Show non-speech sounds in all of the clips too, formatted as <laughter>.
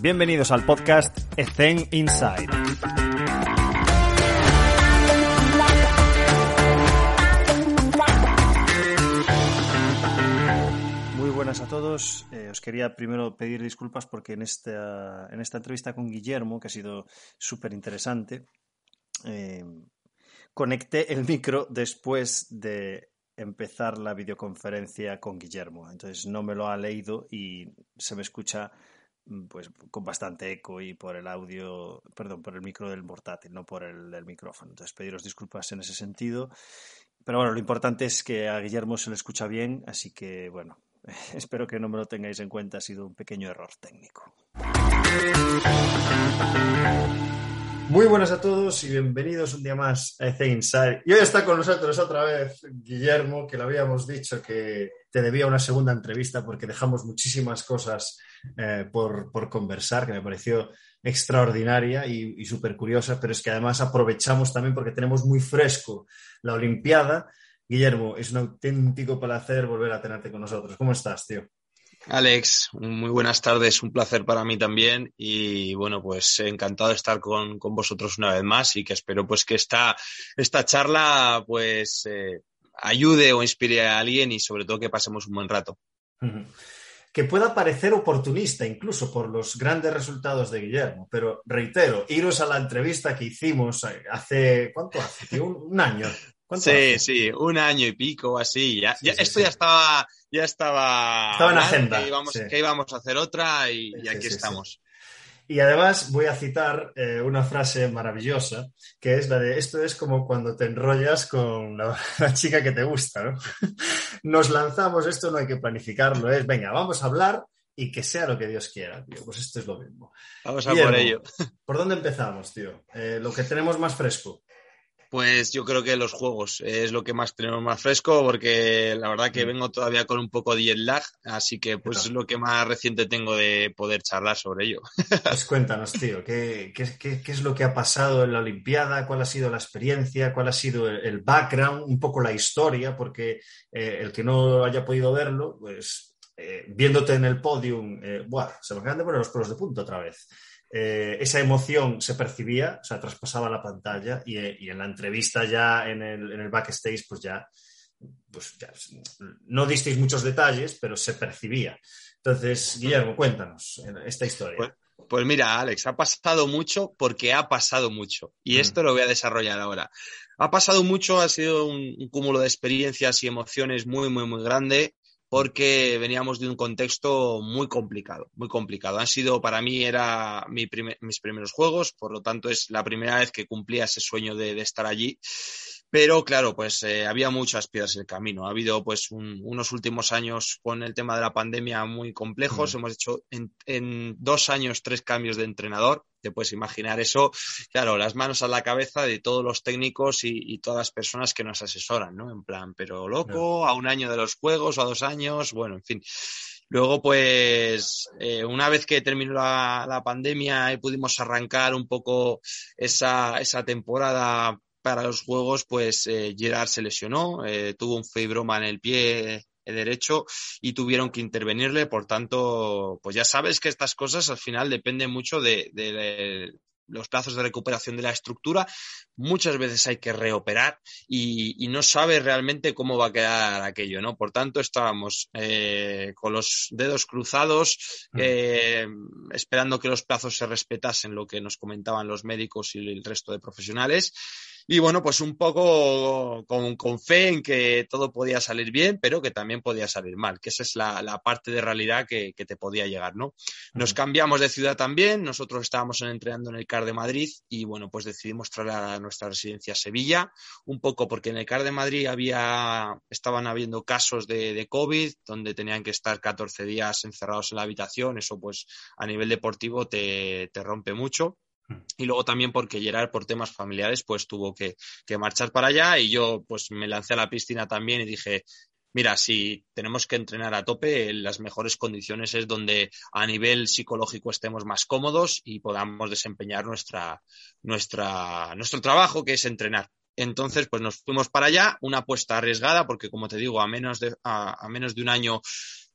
Bienvenidos al podcast Ethen Inside. Muy buenas a todos. Eh, os quería primero pedir disculpas porque en esta, en esta entrevista con Guillermo, que ha sido súper interesante, eh, conecté el micro después de empezar la videoconferencia con Guillermo. Entonces no me lo ha leído y se me escucha pues con bastante eco y por el audio, perdón, por el micro del portátil, no por el, el micrófono. Entonces pediros disculpas en ese sentido. Pero bueno, lo importante es que a Guillermo se le escucha bien, así que bueno, <laughs> espero que no me lo tengáis en cuenta, ha sido un pequeño error técnico. Muy buenas a todos y bienvenidos un día más a EC Inside. Y hoy está con nosotros otra vez Guillermo, que le habíamos dicho que te debía una segunda entrevista porque dejamos muchísimas cosas eh, por, por, conversar, que me pareció extraordinaria y, y súper curiosa, pero es que además aprovechamos también porque tenemos muy fresco la Olimpiada. Guillermo, es un auténtico placer volver a tenerte con nosotros. ¿Cómo estás, tío? Alex, muy buenas tardes, un placer para mí también y bueno, pues encantado de estar con, con vosotros una vez más y que espero pues que esta, esta charla pues eh, ayude o inspire a alguien y sobre todo que pasemos un buen rato. Que pueda parecer oportunista incluso por los grandes resultados de Guillermo, pero reitero, iros a la entrevista que hicimos hace, ¿cuánto hace? Un, un año. Sí, hace? sí, un año y pico así. Ya, sí, ya sí, esto sí. ya estaba, ya estaba. Estaba en agenda. Que íbamos, que íbamos, a hacer otra y, y aquí estamos. Y además voy a citar eh, una frase maravillosa, que es la de esto es como cuando te enrollas con la, <laughs> la chica que te gusta, ¿no? <laughs> Nos lanzamos, esto no hay que planificarlo, es venga, vamos a hablar y que sea lo que Dios quiera, tío. Pues esto es lo mismo. Vamos a Guillermo, por ello. <laughs> ¿Por dónde empezamos, tío? Eh, lo que tenemos más fresco. Pues yo creo que los juegos es lo que más tenemos más fresco, porque la verdad que vengo todavía con un poco de jet lag, así que pues es lo que más reciente tengo de poder charlar sobre ello. <laughs> Pues cuéntanos, tío, ¿qué, qué, qué, qué es lo que ha pasado en la Olimpiada? ¿Cuál ha sido la experiencia? ¿Cuál ha sido el background? Un poco la historia, porque eh, el que no haya podido verlo, pues eh, viéndote en el podium, eh, ¡buah! se me acaban de poner los pelos de punto otra vez eh, esa emoción se percibía, o sea, traspasaba la pantalla y, y en la entrevista ya en el, en el, backstage, pues ya, pues ya, no disteis muchos detalles, pero se percibía. Entonces, Guillermo, cuéntanos esta historia. Pues, pues mira, Alex, ha pasado mucho porque ha pasado mucho y mm. esto lo voy a desarrollar ahora. Ha pasado mucho, ha sido un, un cúmulo de experiencias y emociones muy, muy, muy grande porque veníamos de un contexto muy complicado, muy complicado. Han sido, para mí, era mi primer, mis primeros juegos, por lo tanto es la primera vez que cumplía ese sueño de, de estar allí. Pero claro, pues eh, había muchas piedras en el camino. Ha habido pues un, unos últimos años con el tema de la pandemia muy complejos. Mm. Hemos hecho en, en, dos años tres cambios de entrenador. Te puedes imaginar eso. Claro, las manos a la cabeza de todos los técnicos y, y todas las personas que nos asesoran, ¿no? En plan, pero loco, a un año de los juegos o a dos años, bueno, en fin. Luego, pues, eh, una vez que terminó la, la, pandemia y pudimos arrancar un poco esa, esa temporada para los juegos, pues eh, Gerard se lesionó, eh, tuvo un fibroma en el pie derecho y tuvieron que intervenirle. Por tanto, pues ya sabes que estas cosas al final dependen mucho de, de, de los plazos de recuperación de la estructura. Muchas veces hay que reoperar y, y, no sabes realmente cómo va a quedar aquello, ¿no? Por tanto, estábamos eh, con los dedos cruzados, eh, esperando que los plazos se respetasen, lo que nos comentaban los médicos y el resto de profesionales. Y bueno, pues un poco con, con, fe en que todo podía salir bien, pero que también podía salir mal, que esa es la, la parte de realidad que, que, te podía llegar, ¿no? Nos cambiamos de ciudad también, nosotros estábamos entrenando en el CAR de Madrid y bueno, pues decidimos trasladar a nuestra residencia a Sevilla, un poco porque en el CAR de Madrid había, estaban habiendo casos de, de COVID, donde tenían que estar 14 días encerrados en la habitación, eso pues a nivel deportivo te, te rompe mucho. Y luego también porque Gerard, por temas familiares, pues tuvo que, que, marchar para allá y yo pues me lancé a la piscina también y dije, mira, si tenemos que entrenar a tope, en las mejores condiciones es donde a nivel psicológico estemos más cómodos y podamos desempeñar nuestra, nuestra, nuestro trabajo, que es entrenar. Entonces, pues nos fuimos para allá, una apuesta arriesgada, porque como te digo, a menos de, a, a menos de un año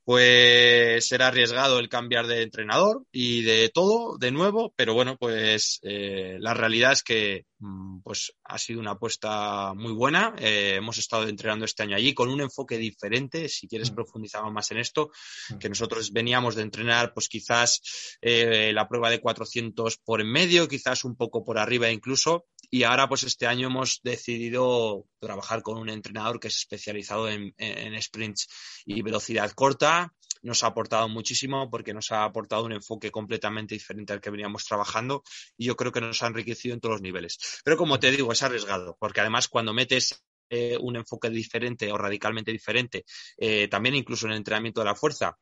pues será arriesgado el cambiar de entrenador y de todo de nuevo, pero bueno, pues eh, la realidad es que mm, pues ha sido una apuesta muy buena. Eh, hemos estado entrenando este año allí con un enfoque diferente, si quieres mm. profundizar más en esto, mm. que nosotros veníamos de entrenar pues quizás eh, la prueba de 400 por en medio, quizás un poco por arriba incluso, y ahora pues este año hemos decidido trabajar con un entrenador que es especializado en, en sprints y velocidad corta nos ha aportado muchísimo porque nos ha aportado un enfoque completamente diferente al que veníamos trabajando y yo creo que nos ha enriquecido en todos los niveles. Pero como te digo, es arriesgado porque además cuando metes eh, un enfoque diferente o radicalmente diferente, eh, también incluso en el entrenamiento de la fuerza,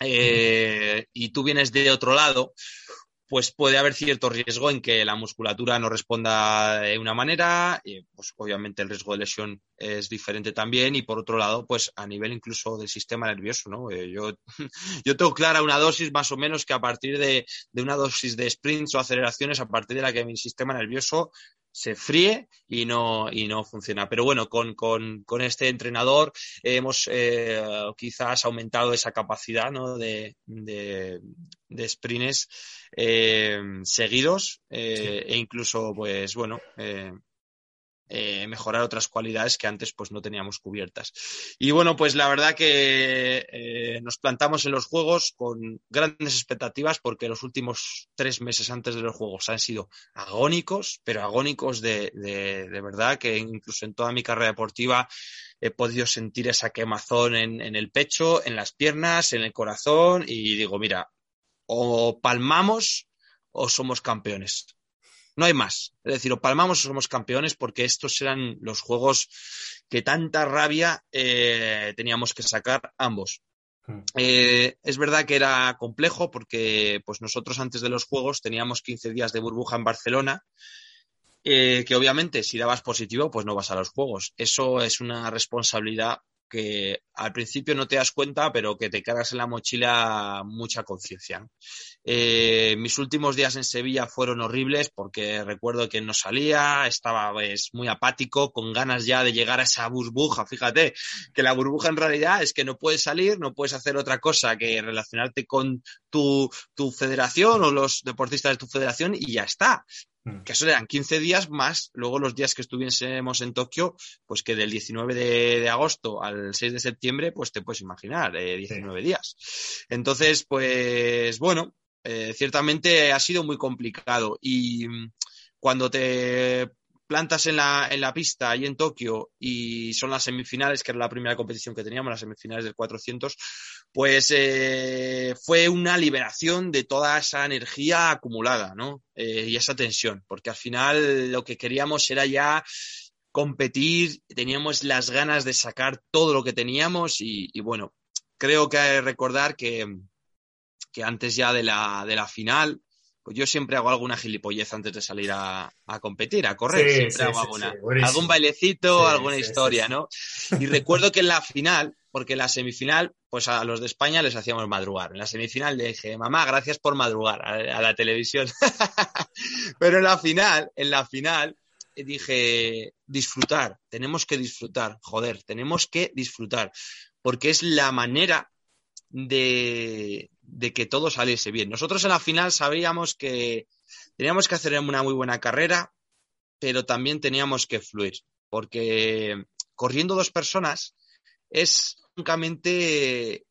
eh, y tú vienes de otro lado, pues puede haber cierto riesgo en que la musculatura no responda de una manera, y pues obviamente el riesgo de lesión es diferente también, y por otro lado, pues a nivel incluso del sistema nervioso, ¿no? Eh, yo, <laughs> yo tengo clara una dosis más o menos que a partir de, de, una dosis de sprints o aceleraciones, a partir de la que mi sistema nervioso se fríe y no, y no funciona. Pero bueno, con, con, con este entrenador hemos eh, quizás aumentado esa capacidad ¿no? de, de, de sprints eh, seguidos eh, e incluso, pues bueno, eh, mejorar otras cualidades que antes pues no teníamos cubiertas. Y bueno, pues la verdad que eh, nos plantamos en los juegos con grandes expectativas porque los últimos tres meses antes de los juegos han sido agónicos, pero agónicos de, de, de verdad que incluso en toda mi carrera deportiva he podido sentir esa quemazón en, en el pecho, en las piernas, en el corazón y digo, mira, o palmamos o somos campeones no hay más. Es decir, o palmamos o somos campeones porque estos eran los juegos que tanta rabia eh, teníamos que sacar ambos. Hmm. Eh, es verdad que era complejo porque pues nosotros antes de los juegos teníamos 15 días de burbuja en Barcelona, eh, que obviamente si dabas positivo pues no vas a los juegos. Eso es una responsabilidad que al principio no te das cuenta, pero que te cargas en la mochila mucha conciencia. Eh, mis últimos días en Sevilla fueron horribles porque recuerdo que no salía, estaba pues, muy apático, con ganas ya de llegar a esa burbuja. Fíjate que la burbuja en realidad es que no puedes salir, no puedes hacer otra cosa que relacionarte con tu, tu federación o los deportistas de tu federación y ya está. Mm. que eso eran 15 días más, luego los días que estuviésemos en Tokio, pues que del 19 de, de agosto al 6 de septiembre, pues te puedes imaginar, eh, 19 sí. días. Entonces, pues bueno, eh, ciertamente ha sido muy complicado y mm, cuando te plantas en la, en la pista ahí en Tokio y son las semifinales, que era la primera competición que teníamos, las semifinales del 400, pues eh, fue una liberación de toda esa energía acumulada, ¿no? Eh, y esa tensión, porque al final lo que queríamos era ya competir, teníamos las ganas de sacar todo lo que teníamos y, y bueno, creo que recordar que, que antes ya de la, de la final, pues yo siempre hago alguna gilipollez antes de salir a, a competir, a correr. Sí, siempre sí, hago alguna, sí, algún bailecito, alguna historia, ¿no? Y recuerdo que en la final, porque en la semifinal, pues a los de España les hacíamos madrugar. En la semifinal le dije, mamá, gracias por madrugar a, a la televisión. <laughs> Pero en la final, en la final, dije, disfrutar, tenemos que disfrutar, joder, tenemos que disfrutar, porque es la manera de, de que todo saliese bien. Nosotros en la final sabíamos que teníamos que hacer una muy buena carrera, pero también teníamos que fluir, porque corriendo dos personas es francamente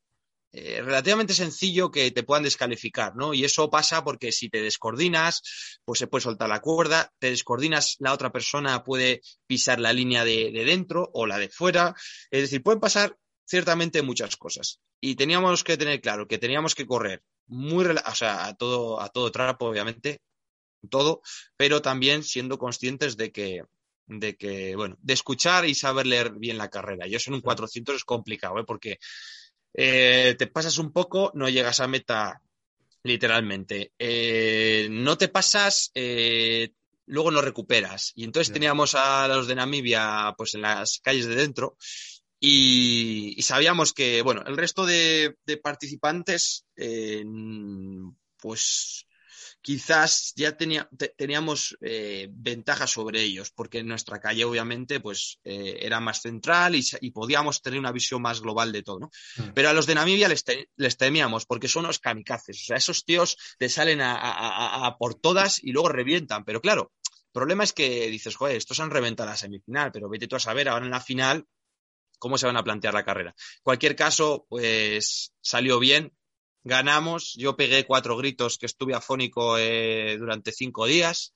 eh, relativamente sencillo que te puedan descalificar, ¿no? Y eso pasa porque si te descoordinas, pues se puede soltar la cuerda, te descoordinas, la otra persona puede pisar la línea de, de dentro o la de fuera, es decir, pueden pasar ciertamente muchas cosas. Y teníamos que tener claro que teníamos que correr muy, o sea, a todo, a todo trapo, obviamente, todo, pero también siendo conscientes de que, de que, bueno, de escuchar y saber leer bien la carrera. Y eso en un 400 es complicado, ¿eh? porque eh, te pasas un poco, no llegas a meta literalmente. Eh, no te pasas, eh, luego no recuperas. Y entonces teníamos a los de Namibia pues en las calles de dentro y, y, sabíamos que, bueno, el resto de, de participantes, eh, pues quizás ya tenía, teníamos eh, ventaja sobre ellos, porque nuestra calle obviamente pues, eh, era más central y, podíamos tener una visión más global de todo. ¿no? Mm. Pero a los de Namibia les, les, temíamos, porque son los kamikazes. O sea, esos tíos te salen a, por todas y luego revientan. Pero claro, el problema es que dices, joder, estos han reventado la semifinal, pero vete tú a saber ahora en la final cómo se van a plantear la carrera. En cualquier caso, pues salió bien, ganamos, yo pegué cuatro gritos que estuve afónico eh, durante cinco días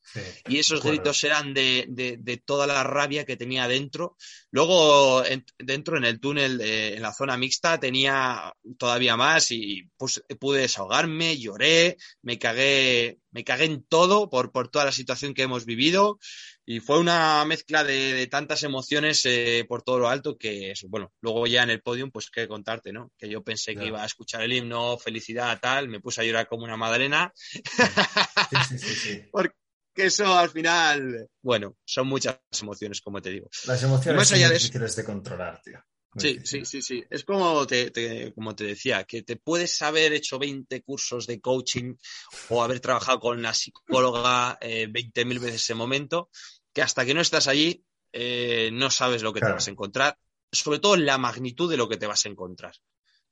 y esos gritos eran de, de, toda la rabia que tenía dentro. Luego, dentro en el túnel, en la zona mixta, tenía todavía más y pues, pude desahogarme, lloré, me cagué, me cagué en todo por, por toda la situación que hemos vivido y fue una mezcla de, tantas emociones eh, por todo lo alto que, bueno, luego ya en el podium, pues qué contarte, ¿no? Que yo pensé que iba a escuchar el himno, felicidad, tal, me puse a llorar como una madalena. Sí, sí, sí, <laughs> Porque eso al final, bueno, son muchas emociones, como te digo. Las emociones son difíciles de controlar, tío. sí, sí, sí, sí. Es como te, como te decía, que te puedes haber hecho 20 cursos de coaching o haber trabajado con la psicóloga eh, 20.000 veces ese momento, que hasta que no estás allí eh, no sabes lo que te vas a encontrar, sobre todo la magnitud de lo que te vas a encontrar.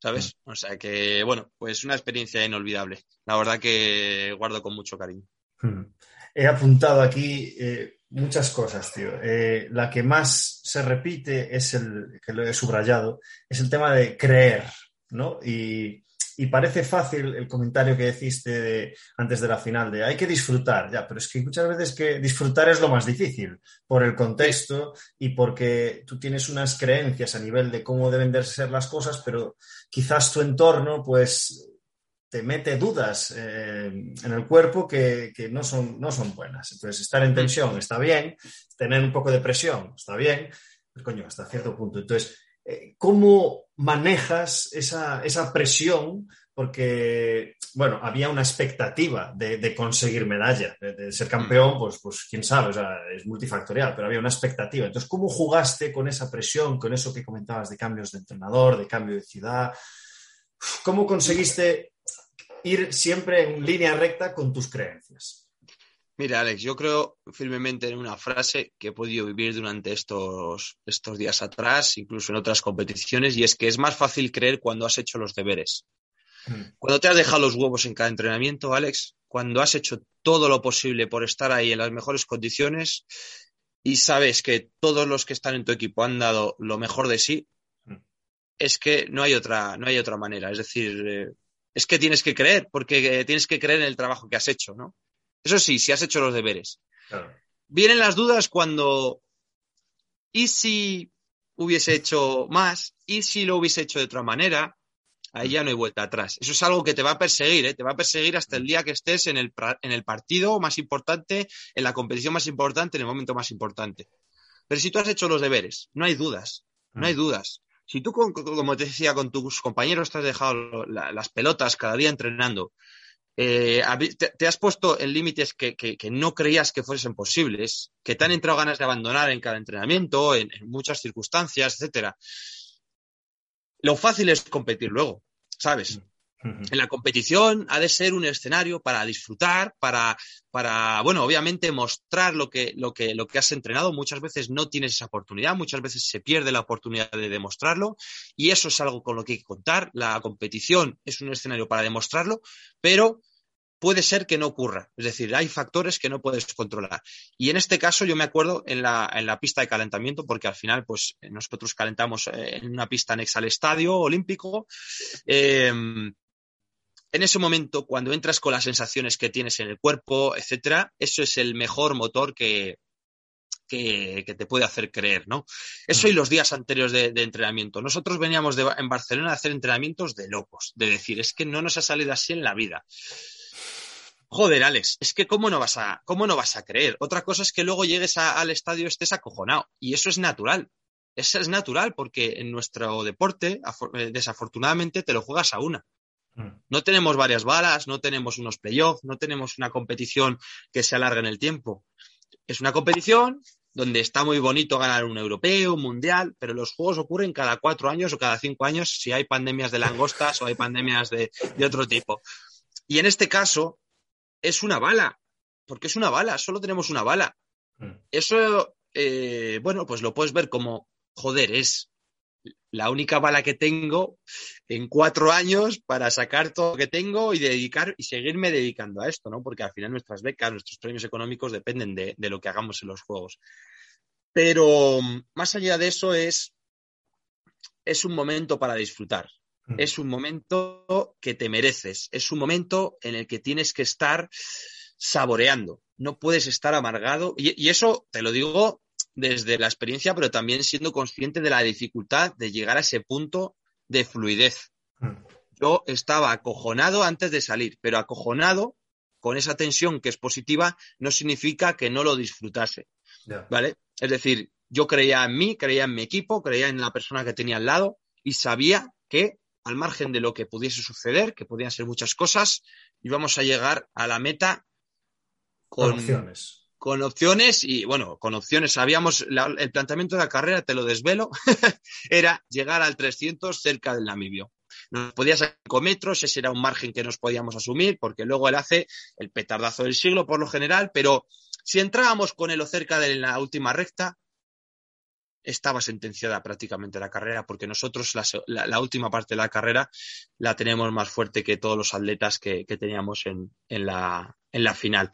¿Sabes? Mm. O sea que, bueno, pues una experiencia inolvidable. La verdad que guardo con mucho cariño. Mm. He apuntado aquí eh, muchas cosas, tío. Eh, la que más se repite es el, que lo he subrayado, es el tema de creer, ¿no? Y y parece fácil el comentario que deciste antes de la final de hay que disfrutar, ya, pero es que muchas veces que disfrutar es lo más difícil por el contexto y porque tú tienes unas creencias a nivel de cómo deben de ser las cosas, pero quizás tu entorno pues te mete dudas eh, en el cuerpo que, no, son, no son buenas. Entonces, estar en tensión está bien, tener un poco de presión está bien, pero coño, hasta cierto punto. Entonces, ¿cómo manejas esa, presión? Porque, bueno, había una expectativa de, conseguir medalla, de, ser campeón, mm. pues, pues quién sabe, es multifactorial, pero había una expectativa. Entonces, ¿cómo jugaste con esa presión, con eso que comentabas de cambios de entrenador, de cambio de ciudad? ¿Cómo conseguiste ir siempre en línea recta con tus creencias? Mira, Alex, yo creo firmemente en una frase que he podido vivir durante estos, estos días atrás, incluso en otras competiciones, y es que es más fácil creer cuando has hecho los deberes. Mm. Cuando te has dejado los huevos en cada entrenamiento, Alex, cuando has hecho todo lo posible por estar ahí en las mejores condiciones y sabes que todos los que están en tu equipo han dado lo mejor de sí, mm. es que no hay otra, no hay otra manera. Es decir, eh, es que tienes que creer, porque tienes que creer en el trabajo que has hecho, ¿no? Eso sí, si has hecho los deberes. Vienen las dudas cuando, ¿y si hubiese hecho más? ¿Y si lo hubiese hecho de otra manera? Ahí ya no hay vuelta atrás. Eso es algo que te va a perseguir, ¿eh? te va a perseguir hasta el día que estés en el, en el partido más importante, en la competición más importante, en el momento más importante. Pero si tú has hecho los deberes, no hay dudas, no hay mm. dudas. Si tú, como te decía, con tus compañeros te has dejado las pelotas cada día entrenando, eh, te, has puesto en límites que, no creías que fuesen posibles, que te han entrado ganas de abandonar en cada entrenamiento, en, muchas circunstancias, etcétera. Lo fácil es competir luego, ¿sabes? En la competición ha de ser un escenario para disfrutar, para, para bueno, obviamente mostrar lo que, lo, que, lo que has entrenado. Muchas veces no tienes esa oportunidad, muchas veces se pierde la oportunidad de demostrarlo y eso es algo con lo que hay que contar. La competición es un escenario para demostrarlo, pero puede ser que no ocurra. Es decir, hay factores que no puedes controlar. Y en este caso yo me acuerdo en la, en la pista de calentamiento, porque al final, pues nosotros calentamos eh, en una pista anexa al estadio olímpico. Em, en ese momento, cuando entras con las sensaciones que tienes en el cuerpo, etcétera, eso es el mejor motor que, que, te puede hacer creer, ¿no? Eso y mm. los días anteriores de, entrenamiento. Nosotros veníamos en Barcelona a hacer entrenamientos de locos, de decir, es que no nos ha salido así en la vida. Joder, Alex, es que cómo no vas a, cómo no vas a creer. Otra cosa es que luego llegues al estadio estés acojonado. Y eso es natural. Eso es natural porque en nuestro deporte, eh, desafortunadamente, te lo juegas a una. Mm. No tenemos varias balas, no tenemos unos playoffs, no tenemos una competición que se alargue en el tiempo. Es una competición donde está muy bonito ganar un europeo, un mundial, pero los juegos ocurren cada cuatro años o cada cinco años si hay pandemias de langostas o hay pandemias de otro tipo. Y en este caso, es una bala, porque es una bala, solo tenemos una bala. Mm. Eso, eh, bueno, pues lo puedes ver como, joder, es la única bala que tengo en cuatro años para sacar todo lo que tengo y dedicar y seguirme dedicando a esto, ¿no? Porque al final nuestras becas, nuestros premios económicos dependen de, de lo que hagamos en los juegos. Pero más allá de eso es, es un momento para disfrutar. Mm. Es un momento que te mereces. Es un momento en el que tienes que estar saboreando. No puedes estar amargado. Y, y eso te lo digo desde la experiencia, pero también siendo consciente de la dificultad de llegar a ese punto de fluidez. Mm. Yo estaba acojonado antes de salir, pero acojonado con esa tensión que es positiva no significa que no lo disfrutase. ¿Vale? Es decir, yo creía en mí, creía en mi equipo, creía en la persona que tenía al lado y sabía que al margen de lo que pudiese suceder, que podían ser muchas cosas, íbamos a llegar a la meta con, opciones con opciones y bueno, con opciones sabíamos, el planteamiento de la carrera, te lo desvelo, <laughs> era llegar al 300 cerca del Namibio. Nos podía sacar 5 metros, ese era un margen que nos podíamos asumir, porque luego él hace el petardazo del siglo por lo general, pero si entrábamos con él o cerca de la última recta, estaba sentenciada prácticamente la carrera, porque nosotros la, última parte de la carrera la tenemos más fuerte que todos los atletas que, teníamos en, la, en la final.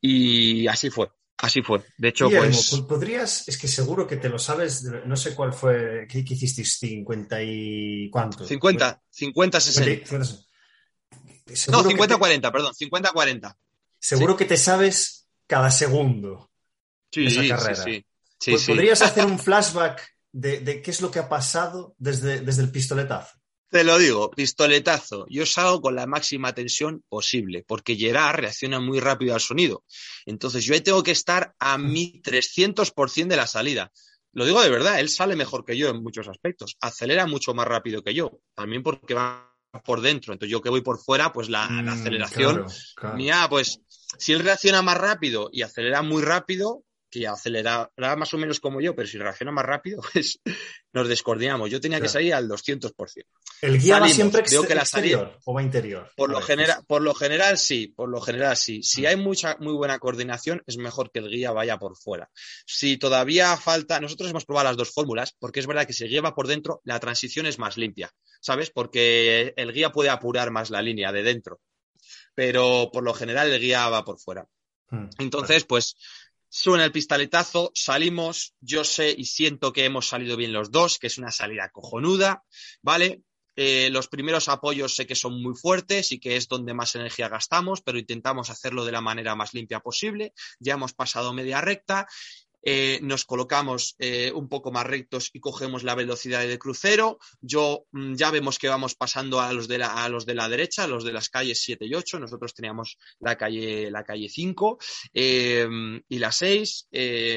Y así fue. Así fue. De hecho, pues. Podrías, es que seguro que te lo sabes, no sé cuál fue, ¿qué, hicisteis? ¿50 y cuánto? 50, 50, 60. no, 50, 40, perdón, 50, 40. Seguro que te sabes cada segundo sí, esa carrera. Sí, sí. ¿Podrías hacer un flashback de, de, qué es lo que ha pasado desde, desde el pistoletazo? Te lo digo, pistoletazo. Yo salgo con la máxima tensión posible, porque Gerard reacciona muy rápido al sonido. Entonces yo ahí tengo que estar a mi 300% de la salida. Lo digo de verdad, él sale mejor que yo en muchos aspectos. Acelera mucho más rápido que yo. También porque va por dentro. Entonces yo que voy por fuera, pues la, mm, aceleración mía, pues si él reacciona más rápido y acelera muy rápido, que acelera más o menos como yo, pero si reacciona más rápido, <laughs> pues nos descoordinamos. Yo tenía que salir al 200%. ¿El guía va siempre exterior o va interior? Por lo, general, por lo general sí, por lo general sí. Si hay mucha, muy buena coordinación, es mejor que el guía vaya por fuera. Si todavía falta, nosotros hemos probado las dos fórmulas, porque es verdad que si el guía va por dentro, la transición es más limpia, ¿sabes? Porque el guía puede apurar más la línea de dentro. Pero por lo general el guía va por fuera. Mm, Entonces, pues Suena el pistoletazo, salimos, yo sé y siento que hemos salido bien los dos, que es una salida cojonuda, ¿vale? Eh, los primeros apoyos sé que son muy fuertes y que es donde más energía gastamos, pero intentamos hacerlo de la manera más limpia posible. Ya hemos pasado media recta eh, nos colocamos eh, un poco más rectos y cogemos la velocidad de crucero. Yo mm, ya vemos que vamos pasando a los de la, a los de la derecha, los de las calles 7 y 8. Nosotros teníamos la calle, la calle 5 eh, y la 6.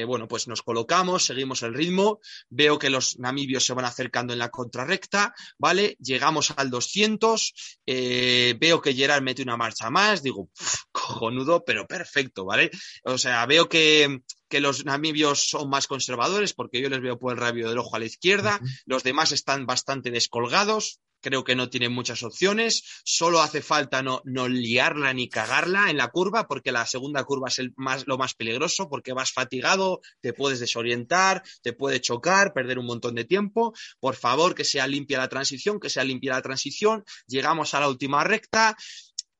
bueno, pues nos colocamos, seguimos el ritmo. Veo que los namibios se van acercando en la contrarrecta, ¿vale? Llegamos al 200. veo que Gerard mete una marcha más. Digo, cojonudo, pero perfecto, ¿vale? O sea, veo que que los namibios son más conservadores porque yo les veo por el rabio del ojo a la izquierda, los demás están bastante descolgados, creo que no tienen muchas opciones, solo hace falta no, no liarla ni cagarla en la curva porque la segunda curva es el más, lo más peligroso porque vas fatigado, te puedes desorientar, te puede chocar, perder un montón de tiempo, por favor que sea limpia la transición, que sea limpia la transición, llegamos a la última recta,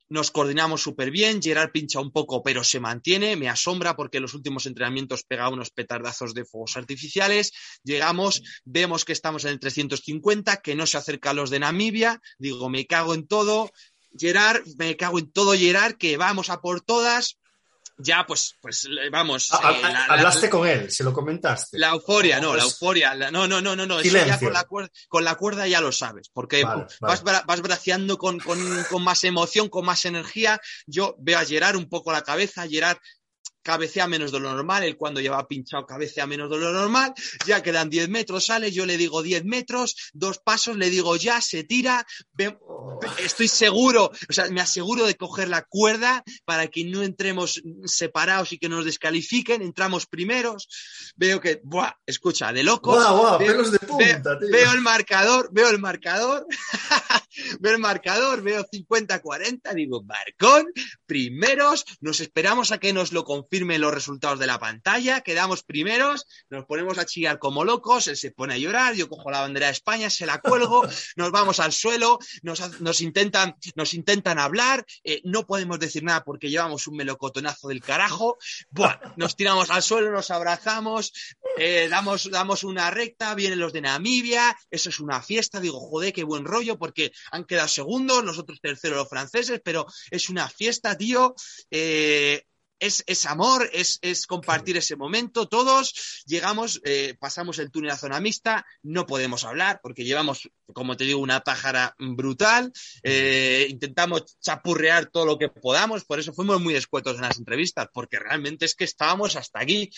nos coordinamos súper bien, Gerard pincha un poco pero se mantiene, me asombra porque en los últimos entrenamientos pega unos petardazos de fuegos artificiales, llegamos, vemos que estamos en el 350, que no se acerca a los de Namibia, digo, me cago en todo, Gerard, me cago en todo Gerard, que vamos a por todas, ya pues, pues vamos. Ah, eh, hablaste con él, se lo comentaste. La euforia, no, la euforia, no, no, no, no, no, eso ya con la, cuerda, con la cuerda ya lo sabes, porque vas, vas braceando con, con, con, más emoción, con más energía. Yo veo a Gerard un poco la cabeza, Gerard cabecea menos de lo normal, él cuando lleva pinchado cabecea menos de lo normal, ya quedan 10 metros, sale, yo le digo 10 metros, dos pasos, le digo ya, se tira, estoy seguro, o sea, me aseguro de coger la cuerda para que no entremos separados y que nos descalifiquen, entramos primeros, veo que, buah, escucha, de locos, veo, veo el marcador, veo el marcador, <laughs> veo el marcador, veo 50-40, digo, Marcón, primeros, nos esperamos a que nos lo confirmen los resultados de la pantalla, quedamos primeros, nos ponemos a chillar como locos, él se pone a llorar, yo cojo la bandera de España, se la cuelgo, <laughs> nos vamos al suelo, nos, intentan, nos intentan hablar, eh, no podemos decir nada porque llevamos un melocotonazo del carajo, nos tiramos al suelo, nos abrazamos, eh, damos, damos una recta, vienen los de Namibia, eso es una fiesta, digo, joder, qué buen rollo, porque han quedado segundos, nosotros terceros los franceses, pero es una fiesta, tío. Eh, es, amor, es, compartir ese momento. Todos llegamos, eh, pasamos el túnel a zona mixta, no podemos hablar porque llevamos, como te digo, una pájara brutal. Eh, intentamos chapurrear todo lo que podamos, por eso fuimos muy escuetos en las entrevistas, porque realmente es que estábamos hasta aquí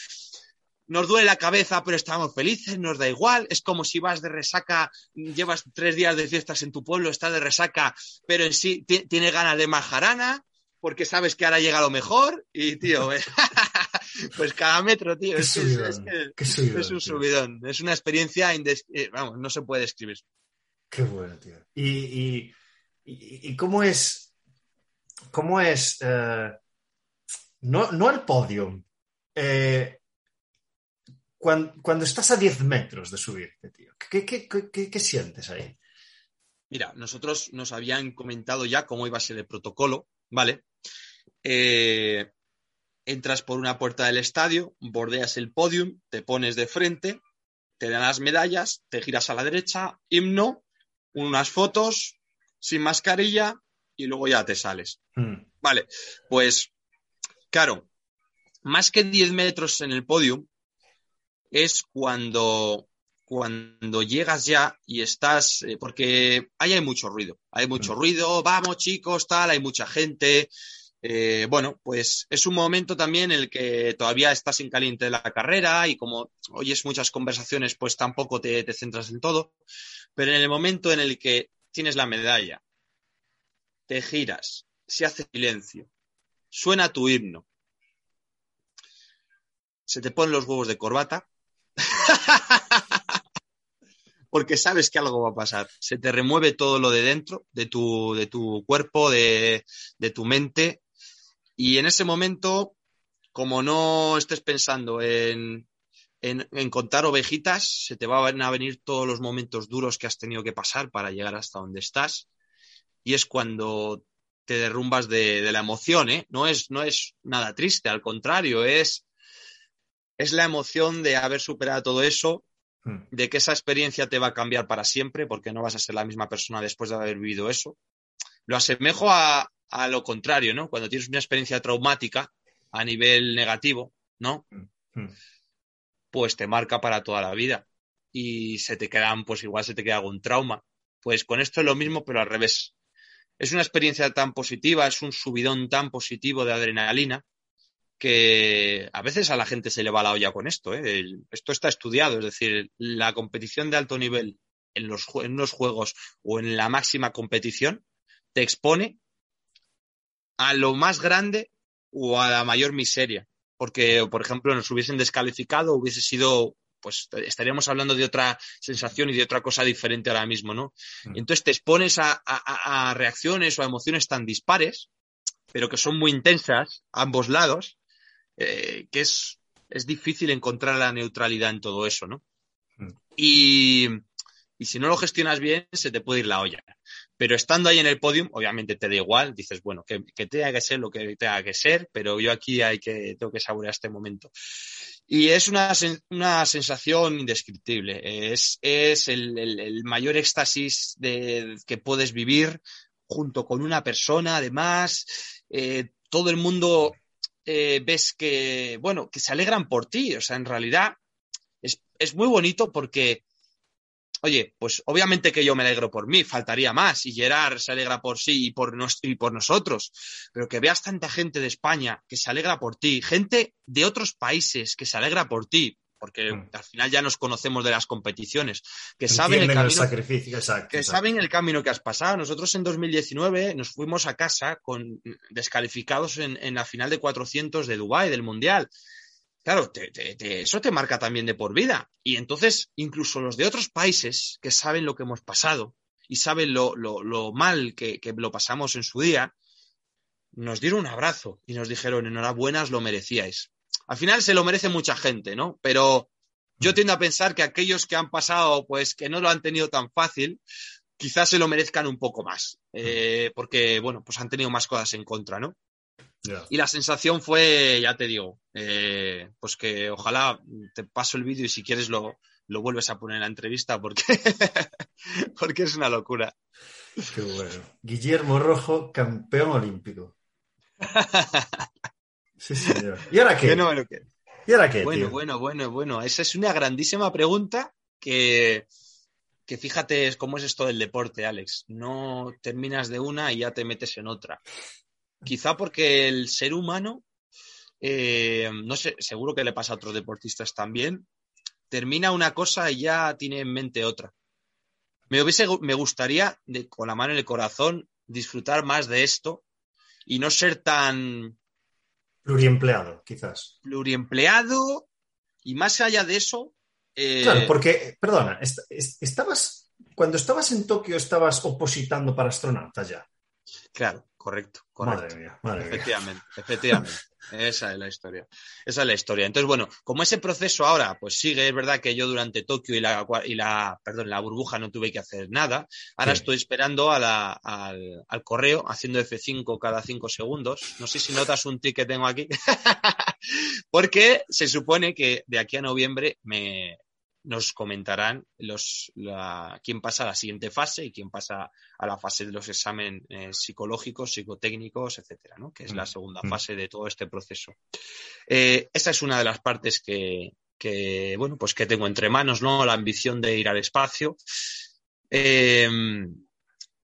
nos duele la cabeza, pero estábamos felices, nos da igual. Es como si vas de resaca, llevas tres días de fiestas en tu pueblo, estás de resaca, pero en sí tiene ganas de majarana, porque sabes que ahora llega lo mejor. Y, tío, <laughs> pues cada metro, tío, es, un subidón. Es una experiencia, eh, vamos, no se puede describir. Qué bueno, tío. ¿Y, y, cómo es, cómo es, eh, no, no el podio, eh, cuando, estás a 10 metros de subirte, tío, ¿qué, sientes ahí? Mira, nosotros nos habían comentado ya cómo iba a ser el protocolo, ¿vale? Eh, entras por una puerta del estadio, bordeas el podium, te pones de frente, te dan las medallas, te giras a la derecha, himno, unas fotos, sin mascarilla y luego ya te sales. Hmm. Vale, pues claro, más que 10 metros en el podium, es cuando, cuando llegas ya y estás, eh, porque ahí hay mucho ruido, hay mucho ruido, vamos chicos, tal, hay mucha gente. Eh, bueno, pues es un momento también en el que todavía estás en caliente de la carrera y como oyes muchas conversaciones, pues tampoco te, te centras en todo. Pero en el momento en el que tienes la medalla, te giras, se hace silencio, suena tu himno, se te ponen los huevos de corbata, <laughs> Porque sabes que algo va a pasar. Se te remueve todo lo de dentro, de tu, de tu cuerpo, de, tu mente. Y en ese momento, como no estés pensando en, en, contar ovejitas, se te van a venir todos los momentos duros que has tenido que pasar para llegar hasta donde estás. Y es cuando te derrumbas de, de la emoción, ¿eh? No es, no es nada triste, al contrario, es es la emoción de haber superado todo eso, hmm. de que esa experiencia te va a cambiar para siempre, porque no vas a ser la misma persona después de haber vivido eso. Lo asemejo a, lo contrario, ¿no? Cuando tienes una experiencia traumática a nivel negativo, ¿no? Hmm. Hmm. Pues te marca para toda la vida. Y se te quedan, pues igual se te queda algún trauma. Pues con esto es lo mismo, pero al revés. Es una experiencia tan positiva, es un subidón tan positivo de adrenalina, que a veces a la gente se le va la olla con esto. ¿eh? Esto está estudiado, es decir, la competición de alto nivel en los, en los juegos o en la máxima competición te expone a lo más grande o a la mayor miseria. Porque, por ejemplo, nos hubiesen descalificado, hubiese sido, pues estaríamos hablando de otra sensación y de otra cosa diferente ahora mismo, ¿no? Mm. Entonces te expones a, a reacciones o a emociones tan dispares, pero que son muy intensas, ambos lados, eh, que es, es difícil encontrar la neutralidad en todo eso, ¿no? Mm. Y, y si no lo gestionas bien, se te puede ir la olla. Pero estando ahí en el podium, obviamente te da igual, dices, bueno, que, que tenga que ser lo que tenga que ser, pero yo aquí hay que, tengo que saborear este momento. Y es una, una sensación indescriptible. Es, es el, el, mayor éxtasis de, que puedes vivir junto con una persona, además. Eh, todo el mundo eh, ves que, bueno, que se alegran por ti. O sea, en realidad es, muy bonito porque oye, pues obviamente que yo me alegro por mí, faltaría más, y Gerard se alegra por sí y por, nos, y por nosotros, pero que veas tanta gente de España que se alegra por ti, gente de otros países que se alegra por ti, porque mm. al final ya nos conocemos de las competiciones, que saben el camino, sacrificio, que saben el camino que has pasado. Nosotros en 2019 nos fuimos a casa con descalificados en, en la final de 400 de Dubái, del Mundial. Claro, eso te marca también de por vida. Y entonces, incluso los de otros países que saben lo que hemos pasado y saben lo, mal que, que, lo pasamos en su día, nos dieron un abrazo y nos dijeron, enhorabuena, os lo merecíais. Al final se lo merece mucha gente, ¿no? Pero yo tiendo a pensar que aquellos que han pasado, pues que no lo han tenido tan fácil, quizás se lo merezcan un poco más, eh, porque, bueno, pues han tenido más cosas en contra, ¿no? Y la sensación fue, ya te digo, eh, pues que ojalá te paso el vídeo y si quieres lo, lo vuelves a poner en la entrevista porque, <laughs> porque es una locura. Qué bueno. Guillermo Rojo, campeón olímpico. <laughs> Sí, señor. ¿Y ahora qué? Bueno, ¿Y ahora qué? Bueno, bueno, bueno, bueno. Esa es una grandísima pregunta que, que fíjate cómo es esto del deporte, Alex. No terminas de una y ya te metes en otra. Quizá porque el ser humano, eh, no sé, seguro que le pasa a otros deportistas también, termina una cosa y ya tiene en mente otra. Me, hubiese, me gustaría, con la mano en el corazón, disfrutar más de esto y no ser tan... Pluriempleado, quizás. Pluriempleado y más allá de eso... Eh, claro, porque, perdona, estabas, cuando estabas en Tokio estabas opositando para astronautas ya. Claro, correcto, correcto. Madre mía, madre mía. Efectivamente, efectivamente. Esa es la historia. Esa es la historia. Entonces, bueno, como ese proceso ahora, pues sigue, es verdad que yo durante Tokio y la, y la, perdón, la burbuja no tuve que hacer nada. Ahora estoy esperando a la, al, al, correo, haciendo F5 cada cinco segundos. No sé si notas un tic que tengo aquí. <laughs> Porque se supone que de aquí a noviembre me, nos comentarán los, la, quién pasa a la siguiente fase y quién pasa a la fase de los exámenes eh, psicológicos, psicotécnicos, etcétera, ¿no? que es la mm, segunda mm. fase de todo este proceso. Eh, esa es una de las partes que, que, bueno, pues que tengo entre manos, ¿no? La ambición de ir al espacio. Em,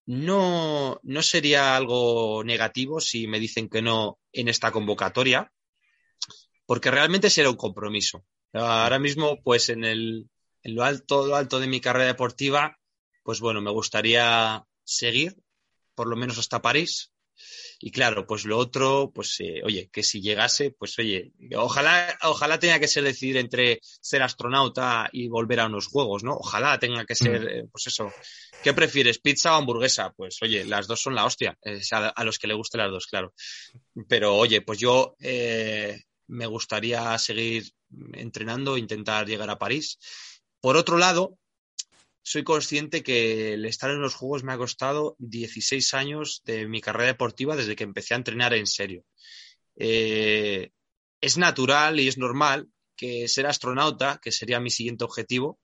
no, no sería algo negativo si me dicen que no en esta convocatoria, porque realmente será un compromiso. Ahora mismo, pues en, el, en lo alto, lo alto de mi carrera deportiva, pues bueno, me gustaría seguir, por lo menos hasta París. Y claro, pues lo otro, pues eh, oye, que si llegase, pues oye, ojalá, ojalá tenga que ser decidir entre ser astronauta y volver a unos juegos, ¿no? Ojalá tenga que ser, mm. eh, pues eso. ¿Qué prefieres, pizza o hamburguesa? Pues oye, las dos son la hostia, a, los que le gusten las dos, claro. Pero oye, pues yo eh, me gustaría seguir entrenando, intentar llegar a París. Por otro lado, soy consciente que el estar en los Juegos me ha costado 16 años de mi carrera deportiva desde que empecé a entrenar en serio. Eh, es natural y es normal que ser astronauta, que sería mi siguiente objetivo,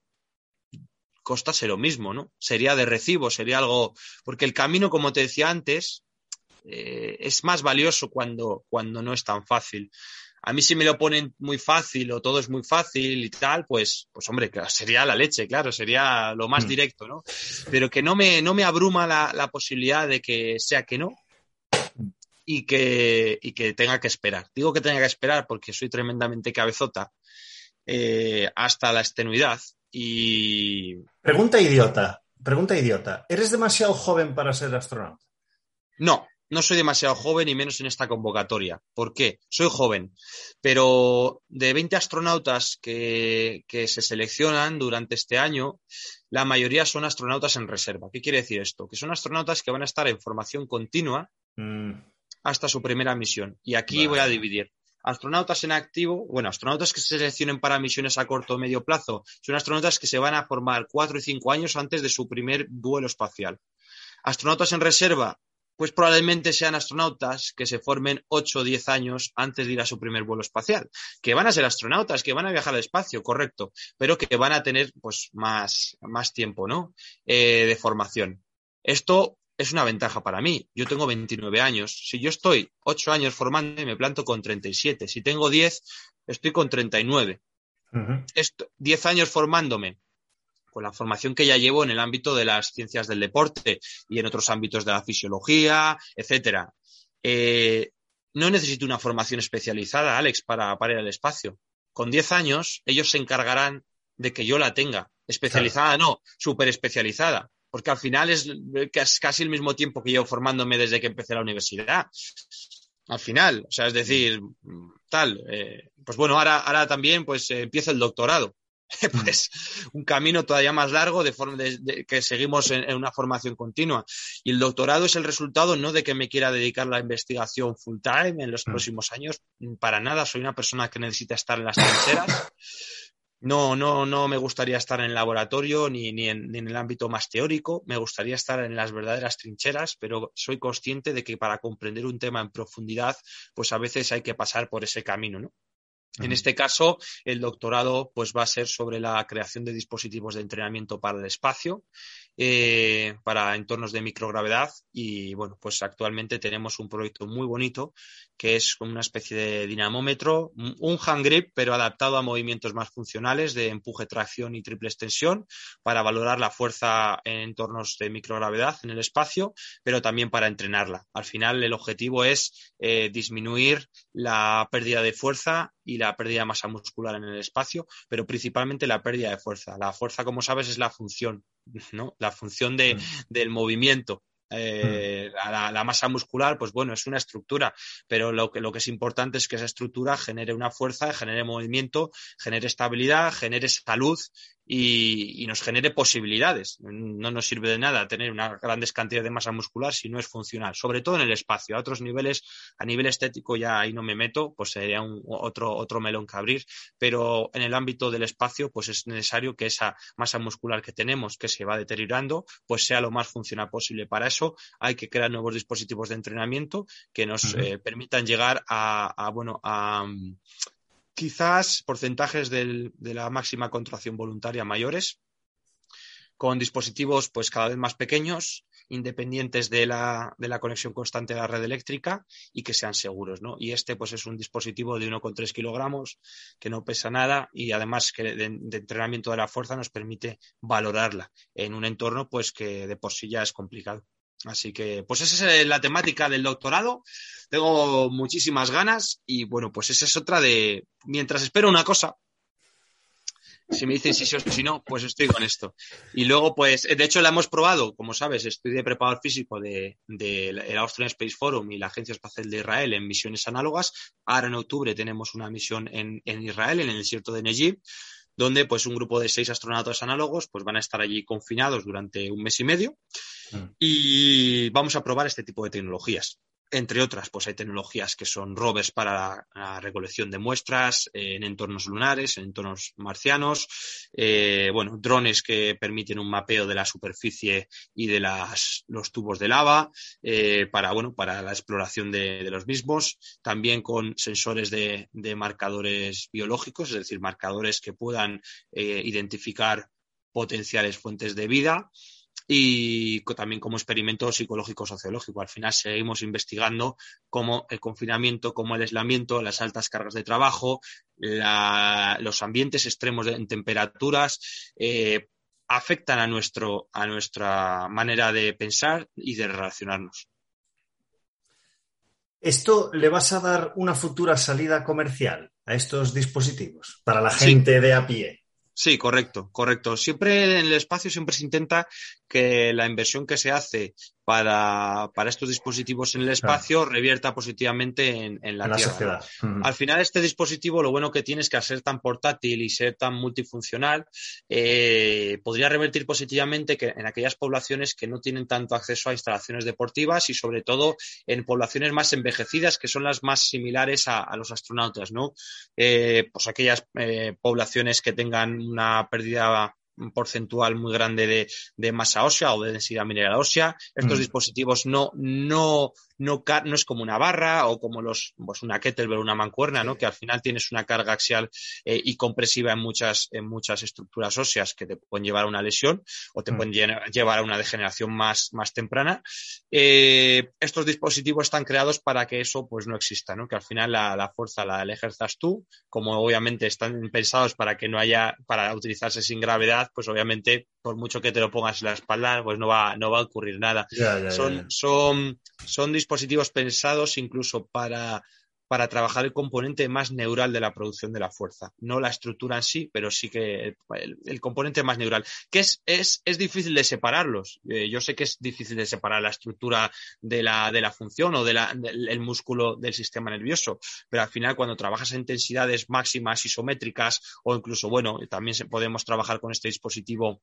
costase lo mismo, ¿no? Sería de recibo, sería algo. Porque el camino, como te decía antes, eh, es más valioso cuando, cuando no es tan fácil. A mí si me lo ponen muy fácil o todo es muy fácil y tal, pues, pues hombre, sería la leche, claro, sería lo más mm. directo, ¿no? Pero que no me, no me abruma la, la posibilidad de que sea que no y que, y que tenga que esperar. Digo que tenga que esperar porque soy tremendamente cabezota eh, hasta la extenuidad y... Pregunta idiota, pregunta idiota. ¿Eres demasiado joven para ser astronauta? No, no soy demasiado joven y menos en esta convocatoria. ¿Por qué? Soy joven, pero de 20 astronautas que, se seleccionan durante este año, la mayoría son astronautas en reserva. ¿Qué quiere decir esto? Que son astronautas que van a estar en formación continua mm. hasta su primera misión. Y aquí voy a dividir. Astronautas en activo, bueno, astronautas que se seleccionen para misiones a corto o medio plazo, son astronautas que se van a formar cuatro y cinco años antes de su primer vuelo espacial. Astronautas en reserva, pues probablemente sean astronautas que se formen 8 o 10 años antes de ir a su primer vuelo espacial, que van a ser astronautas, que van a viajar al espacio, correcto, pero que van a tener pues más, más tiempo, ¿no? Eh, de formación. Esto es una ventaja para mí. Yo tengo 29 años. Si yo estoy 8 años formando, me planto con 37. Si tengo 10, estoy con 39. 10 años formándome con la formación que ya llevo en el ámbito de las ciencias del deporte y en otros ámbitos de la fisiología, etcétera. Eh, no necesito una formación especializada, Alex, para, para ir al espacio. Con 10 años, ellos se encargarán de que yo la tenga. Especializada no, súper especializada. Porque al final es casi el mismo tiempo que llevo formándome desde que empecé la universidad. Al final, o sea, es decir, tal. Eh, pues bueno, ahora, ahora también pues eh, empieza el doctorado. <laughs> pues un camino todavía más largo de, que seguimos en, una formación continua. Y el doctorado es el resultado no de que me quiera dedicar a la investigación full time en los mm. próximos años, para nada. Soy una persona que necesita estar en las trincheras. No, no, no me gustaría estar en el laboratorio ni, ni, en, ni, en, el ámbito más teórico. Me gustaría estar en las verdaderas trincheras, pero soy consciente de que para comprender un tema en profundidad, pues a veces hay que pasar por ese camino, ¿no? En este caso, el doctorado pues, va a ser sobre la creación de dispositivos de entrenamiento para el espacio, eh, para entornos de microgravedad y bueno, pues actualmente tenemos un proyecto muy bonito que es una especie de dinamómetro, un hand grip, pero adaptado a movimientos más funcionales de empuje, tracción y triple extensión para valorar la fuerza en entornos de microgravedad en el espacio, pero también para entrenarla. Al final, el objetivo es eh, disminuir la pérdida de fuerza y la pérdida de masa muscular en el espacio, pero principalmente la pérdida de fuerza. La fuerza, como sabes, es la función, ¿no? La función de, mm. del movimiento eh, la, la, masa muscular, pues bueno, es una estructura, pero lo que, lo que es importante es que esa estructura genere una fuerza, genere movimiento, genere estabilidad, genere salud y, y, nos genere posibilidades. No nos sirve de nada tener una grandes cantidades de masa muscular si no es funcional, sobre todo en el espacio. A otros niveles, a nivel estético ya ahí no me meto, pues sería un, otro, otro melón que abrir, pero en el ámbito del espacio, pues es necesario que esa masa muscular que tenemos, que se va deteriorando, pues sea lo más funcional posible. Para eso hay que crear nuevos dispositivos de entrenamiento que nos uh -huh. eh, permitan llegar a, a bueno, a quizás porcentajes de la máxima contracción voluntaria mayores, con dispositivos pues cada vez más pequeños, independientes de la, de la, conexión constante de la red eléctrica y que sean seguros, ¿no? Y este pues es un dispositivo de 1,3 kilogramos que no pesa nada y además que de, de, entrenamiento de la fuerza nos permite valorarla en un entorno pues que de por sí ya es complicado. Así que, pues esa es la temática del doctorado. Tengo muchísimas ganas y bueno, pues esa es otra de, mientras espero una cosa, si me dicen si sí o si no, pues estoy con esto. Y luego, pues, de hecho la hemos probado, como sabes, estoy de preparador físico del de, de Austrian Space Forum y la Agencia Espacial de Israel en misiones análogas. Ahora en octubre tenemos una misión en, en Israel, en el desierto de Negev donde pues un grupo de seis astronautas análogos pues van a estar allí confinados durante un mes y medio mm. y vamos a probar este tipo de tecnologías entre otras, pues hay tecnologías que son rovers para la, recolección de muestras eh, en entornos lunares, en entornos marcianos, eh, bueno, drones que permiten un mapeo de la superficie y de las, los tubos de lava eh, para, bueno, para la exploración de, de, los mismos, también con sensores de, de, marcadores biológicos, es decir, marcadores que puedan identificar potenciales fuentes de vida y también como experimento psicológico sociológico. Al final seguimos investigando cómo el confinamiento, cómo el aislamiento, las altas cargas de trabajo, la, los ambientes extremos en temperaturas eh, afectan a, nuestro, a nuestra manera de pensar y de relacionarnos. ¿Esto le vas a dar una futura salida comercial a estos dispositivos para la gente sí. de a pie? Sí, correcto, correcto. Siempre en el espacio siempre se intenta que la inversión que se hace para, para estos dispositivos en el espacio claro. revierta positivamente en, en la, en la Tierra. Sociedad. Al final, este dispositivo lo bueno que tiene es que al ser tan portátil y ser tan multifuncional, eh, podría revertir positivamente que en aquellas poblaciones que no tienen tanto acceso a instalaciones deportivas y sobre todo en poblaciones más envejecidas que son las más similares a, a los astronautas, ¿no? Eh, pues aquellas eh, poblaciones que tengan una pérdida porcentual muy grande de, de, masa ósea o de densidad mineral ósea. Estos mm. dispositivos no, no, no, no es como una barra o como los, pues una kettlebell, una mancuerna, ¿no? Que al final tienes una carga axial eh, y compresiva en muchas, en muchas estructuras óseas que te pueden llevar a una lesión o te mm. pueden llevar a una degeneración más, más temprana. Eh, estos dispositivos están creados para que eso pues no exista, ¿no? Que al final la, la fuerza la, la ejerzas tú, como obviamente están pensados para que no haya, para utilizarse sin gravedad, pues obviamente por mucho que te lo pongas en la espalda, pues no va, no va a ocurrir nada. son, son, son dispositivos pensados incluso para, para trabajar el componente más neural de la producción de la fuerza. No la estructura en sí, pero sí que el, componente más neural, que es, es, es difícil de separarlos. Eh, yo sé que es difícil de separar la estructura de la, de la función o del músculo del sistema nervioso, pero al final cuando trabajas a intensidades máximas isométricas o incluso, bueno, también podemos trabajar con este dispositivo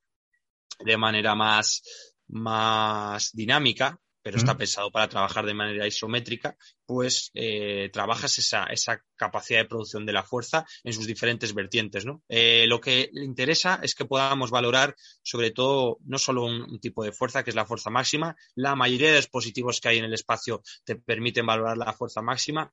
de manera más, más dinámica, pero está pensado para trabajar de manera isométrica, pues eh, trabajas esa, esa, capacidad de producción de la fuerza en sus diferentes vertientes. ¿no? Eh, lo que le interesa es que podamos valorar sobre todo no solo un, tipo de fuerza, que es la fuerza máxima, la mayoría de dispositivos que hay en el espacio te permiten valorar la fuerza máxima,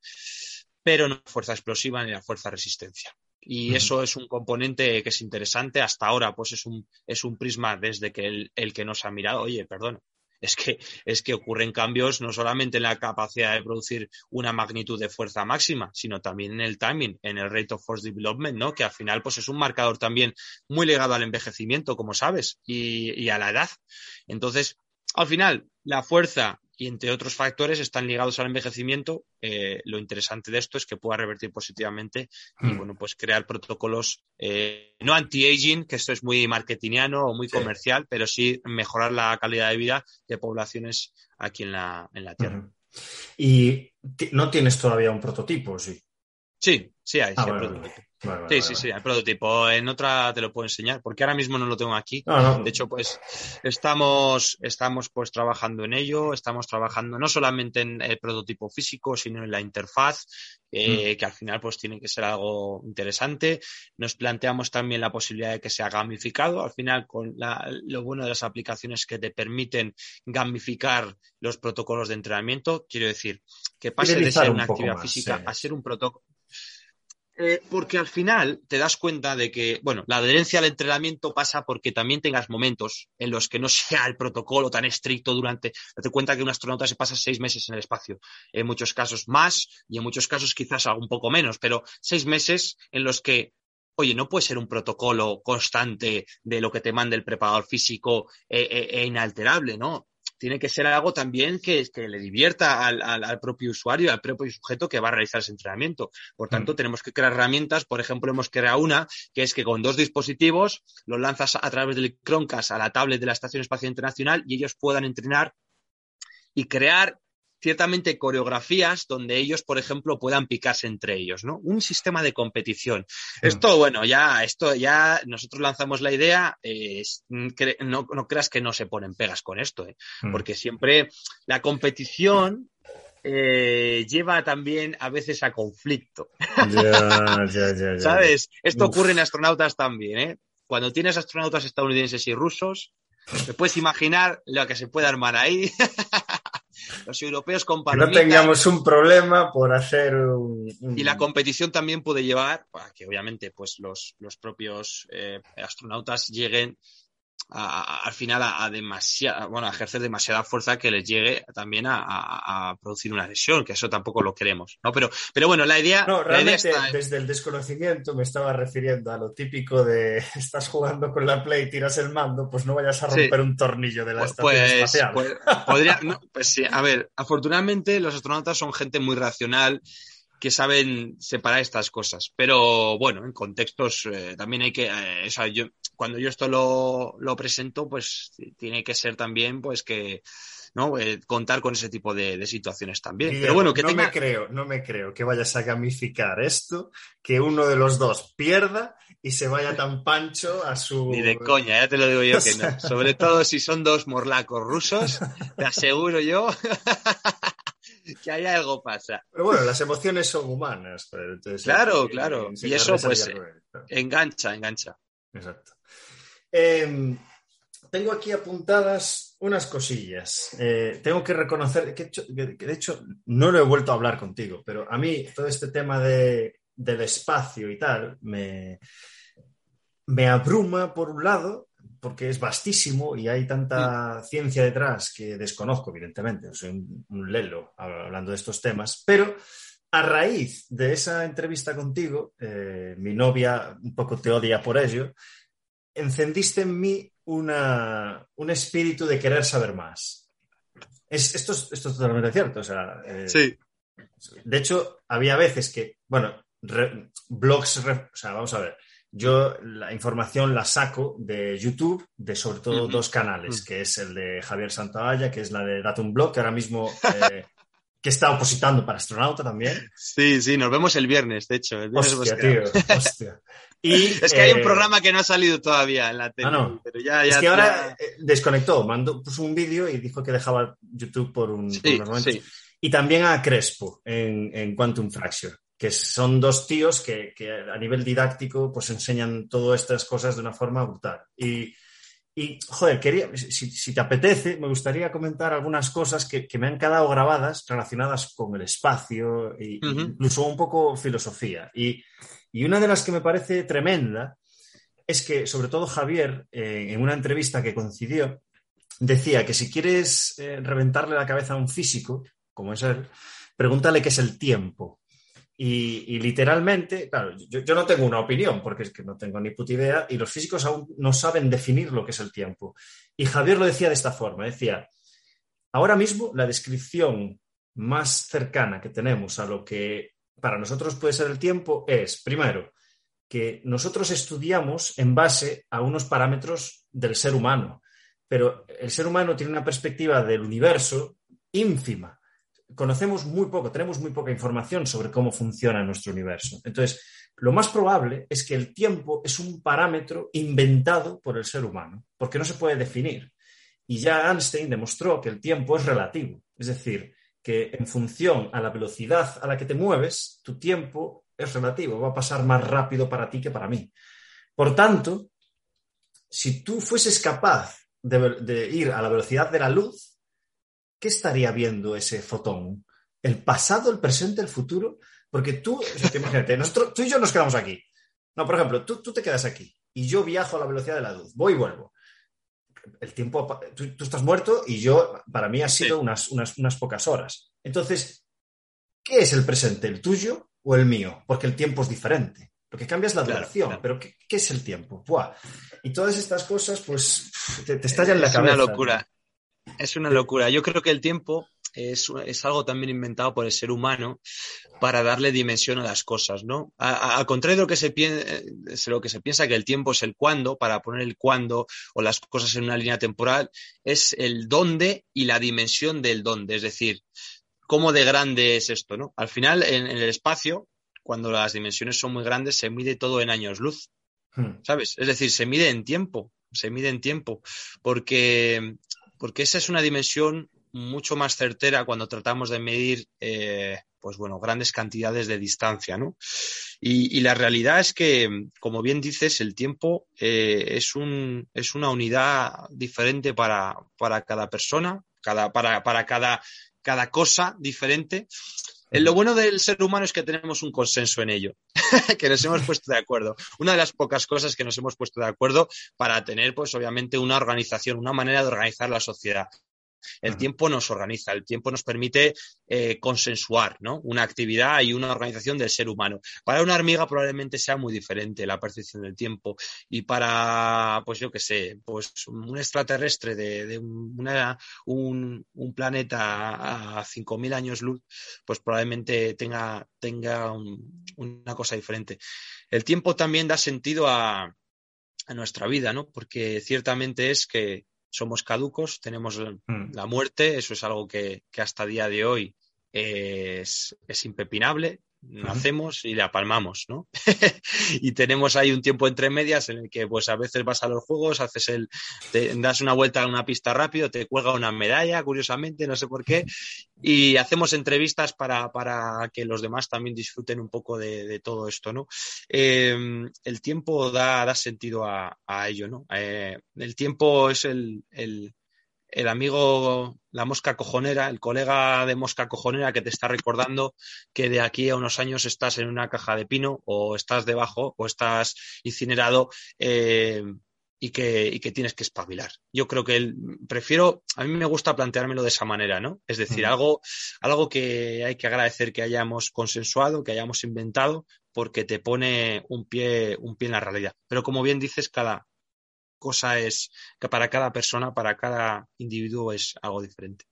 pero no la fuerza explosiva ni la fuerza resistencia. Y eso es un componente que es interesante. Hasta ahora, pues es un, es un prisma desde que el, el que nos ha mirado, oye, perdón, es que, es que ocurren cambios no solamente en la capacidad de producir una magnitud de fuerza máxima, sino también en el timing, en el rate of force development, ¿no? Que al final, pues es un marcador también muy ligado al envejecimiento, como sabes, y, y a la edad. Entonces, al final, la fuerza y entre otros factores están ligados al envejecimiento. Eh, lo interesante de esto es que pueda revertir positivamente y hmm. bueno, pues crear protocolos eh, no anti-aging, que esto es muy marketingiano o muy comercial, pero sí mejorar la calidad de vida de poblaciones aquí en la, en la Tierra. ¿Y no tienes todavía un prototipo, sí? Sí, sí hay, ah, prototipo sí, sí, sí, el prototipo. En otra te lo puedo enseñar, porque ahora mismo no lo tengo aquí. De hecho, pues estamos, estamos pues trabajando en ello, estamos trabajando no solamente en el prototipo físico, sino en la interfaz, eh, mm. que al final pues tiene que ser algo interesante. Nos planteamos también la posibilidad de que sea gamificado. Al final, con lo bueno de las aplicaciones que te permiten gamificar los protocolos de entrenamiento, quiero decir, que pase de ser una actividad física a ser un protocolo eh, porque al final te das cuenta de que, bueno, la adherencia al entrenamiento pasa porque también tengas momentos en los que no <laughs> sea el protocolo tan estricto durante. Date cuenta que un astronauta se pasa seis meses en el espacio. En muchos casos más y en muchos casos quizás un poco menos, pero seis meses en los que oye, no puede ser un protocolo constante de lo que te mande el preparador físico e, e, e inalterable, ¿no? Tiene que ser algo también que, que le divierta al, al, propio usuario, al propio sujeto que va a realizar ese entrenamiento. Por tanto, mm. tenemos que crear herramientas. Por ejemplo, hemos creado una que es que con dos dispositivos los lanzas a través del Chromecast a la tablet de la Estación Espacial Internacional y ellos puedan entrenar y crear ciertamente coreografías donde ellos, por ejemplo, puedan picarse entre ellos, ¿no? Un sistema de competición. Esto, bueno, ya, esto ya nosotros lanzamos la idea, no, creas que no se ponen pegas con esto, ¿eh? mm. porque siempre la competición eh, lleva también a veces a conflicto. <laughs> ¿Sabes? Esto ocurre en astronautas también, ¿eh? Cuando tienes astronautas estadounidenses y rusos, te puedes imaginar lo que se puede armar ahí. <laughs> los europeos con Que no tengamos un problema por hacer un, Y la competición también puede llevar a que obviamente pues los, los propios eh, astronautas lleguen al final a, demasiada, bueno, a ejercer demasiada fuerza que les llegue también a, producir una lesión, que eso tampoco lo queremos, ¿no? Pero, pero bueno, la idea... No, realmente desde el desconocimiento me estaba refiriendo a lo típico de <laughs> estás jugando con la Play, tiras el mando, pues no vayas a romper un tornillo de la pues, estación pues, espacial. Pues, podría, pues sí, a ver, afortunadamente los astronautas son gente muy racional que saben separar estas cosas. Pero bueno, en contextos eh, también hay que, eh, o sea, yo, cuando yo esto lo, lo, presento, pues tiene que ser también, pues que, ¿no? Eh, contar con ese tipo de, de situaciones también. Pero bueno, que no me creo, no me creo que vayas a gamificar esto, que uno de los dos pierda y se vaya tan pancho a su. <laughs> Ni de coña, ya te lo digo yo que no. <laughs> Sobre todo si son dos morlacos rusos, te aseguro yo. <laughs> <laughs> que hay algo pasa. Pero bueno, las emociones son humanas. claro, claro. Y eso pues engancha, engancha. Exacto. Em, tengo aquí apuntadas unas cosillas. Eh, tengo que reconocer que, de hecho no lo he vuelto a hablar contigo, pero a mí todo este tema de, del espacio y tal me, me abruma por un lado porque es vastísimo y hay tanta ciencia detrás que desconozco, evidentemente, soy un, lelo hablando de estos temas, pero a raíz de esa entrevista contigo, eh, mi novia un poco te odia por ello, encendiste en mí una, un espíritu de querer saber más. Es, esto, es, esto es totalmente cierto. O sea, eh, sí. De hecho, había veces que, bueno, blogs, o sea, vamos a ver, yo la información la saco de YouTube, de sobre todo dos canales, que es el de Javier Santavalla, que es la de Datum Blog, que ahora mismo eh, <laughs> que está opositando para astronauta también. Sí, sí, nos vemos el viernes, de hecho. hostia, tío, hostia. <laughs> es que hay un eh, programa que no ha salido todavía en la tele. Ah, pero ya, es que ahora eh, desconectó, mandó, puso un vídeo y dijo que dejaba YouTube por, un, unos momentos. Y también a Crespo en, en Quantum Fracture que son dos tíos que, que, a nivel didáctico pues enseñan todas estas cosas de una forma brutal. Y, y joder, quería, si, si, te apetece, me gustaría comentar algunas cosas que, que me han quedado grabadas relacionadas con el espacio e incluso un poco filosofía. Y, y, una de las que me parece tremenda es que, sobre todo Javier, eh, en una entrevista que coincidió, decía que si quieres eh, reventarle la cabeza a un físico, como es él, pregúntale qué es el tiempo. Y, literalmente, claro, yo, no tengo una opinión porque es que no tengo ni puta idea y los físicos aún no saben definir lo que es el tiempo. Y Javier lo decía de esta forma, decía, ahora mismo la descripción más cercana que tenemos a lo que para nosotros puede ser el tiempo es, primero, que nosotros estudiamos en base a unos parámetros del ser humano, pero el ser humano tiene una perspectiva del universo ínfima conocemos muy poco, tenemos muy poca información sobre cómo funciona nuestro universo. Entonces, lo más probable es que el tiempo es un parámetro inventado por el ser humano, porque no se puede definir. Y ya Einstein demostró que el tiempo es relativo, es decir, que en función a la velocidad a la que te mueves, tu tiempo es relativo, va a pasar más rápido para ti que para mí. Por tanto, si tú fueses capaz de, de ir a la velocidad de la luz, ¿qué estaría viendo ese fotón? ¿El pasado, el presente, el futuro? Porque tú, imagínate, nosotros, tú y yo nos quedamos aquí. No, por ejemplo, tú, tú, te quedas aquí y yo viajo a la velocidad de la luz, voy y vuelvo. El tiempo, tú, estás muerto y yo, para mí ha sido unas, unas, unas, pocas horas. Entonces, ¿qué es el presente, el tuyo o el mío? Porque el tiempo es diferente. Lo que cambia es la duración, pero ¿qué, ¿qué, es el tiempo? Buah. Y todas estas cosas, pues, te, te estallan la cabeza. Es una locura. Es una locura. Yo creo que el tiempo es, algo también inventado por el ser humano para darle dimensión a las cosas, ¿no? Al contrario de lo que, se piensa, lo que se piensa que el tiempo es el cuándo, para poner el cuándo o las cosas en una línea temporal, es el dónde y la dimensión del dónde, es decir, cómo de grande es esto, ¿no? Al final, en, el espacio, cuando las dimensiones son muy grandes, se mide todo en años luz, hmm. ¿sabes? Es decir, se mide en tiempo, se mide en tiempo, porque porque esa es una dimensión mucho más certera cuando tratamos de medir, eh, pues bueno, grandes cantidades de distancia, ¿no? Y, la realidad es que, como bien dices, el tiempo eh, es, un, es una unidad diferente para, para cada persona, cada, para, para cada, cada cosa diferente. Lo bueno del ser humano es que tenemos un consenso en ello, <laughs> que nos hemos puesto de acuerdo. Una de las pocas cosas que nos hemos puesto de acuerdo para tener, pues obviamente, una organización, una manera de organizar la sociedad. El tiempo nos organiza, el tiempo nos permite eh, consensuar ¿no? una actividad y una organización del ser humano. Para una hormiga probablemente sea muy diferente la percepción del tiempo y para, pues yo qué sé, pues un extraterrestre de, un, planeta a 5.000 años luz, pues probablemente tenga, tenga una cosa diferente. El tiempo también da sentido a, a nuestra vida, ¿no? Porque ciertamente es que somos caducos, tenemos mm. la muerte, eso es algo que, hasta día de hoy es, impepinable, nacemos y la palmamos, ¿no? <laughs> y tenemos ahí un tiempo entre medias en el que pues a veces vas a los juegos, haces el, te das una vuelta a una pista rápido, te cuelga una medalla, curiosamente, no sé por qué, y hacemos entrevistas para, para que los demás también disfruten un poco de, todo esto, ¿no? Em, el tiempo da, da sentido a, ello, ¿no? Eh, el tiempo es el, el el amigo, la mosca cojonera, el colega de mosca cojonera que te está recordando que de aquí a unos años estás en una caja de pino o estás debajo o estás incinerado eh, y, que, que, tienes que espabilar. Yo creo que prefiero, a mí me gusta planteármelo de esa manera, ¿no? Es decir, algo, algo que hay que agradecer que hayamos consensuado, que hayamos inventado, porque te pone un pie, un pie en la realidad. Pero como bien dices, cada, cosa es que para cada persona, para cada individuo es algo diferente.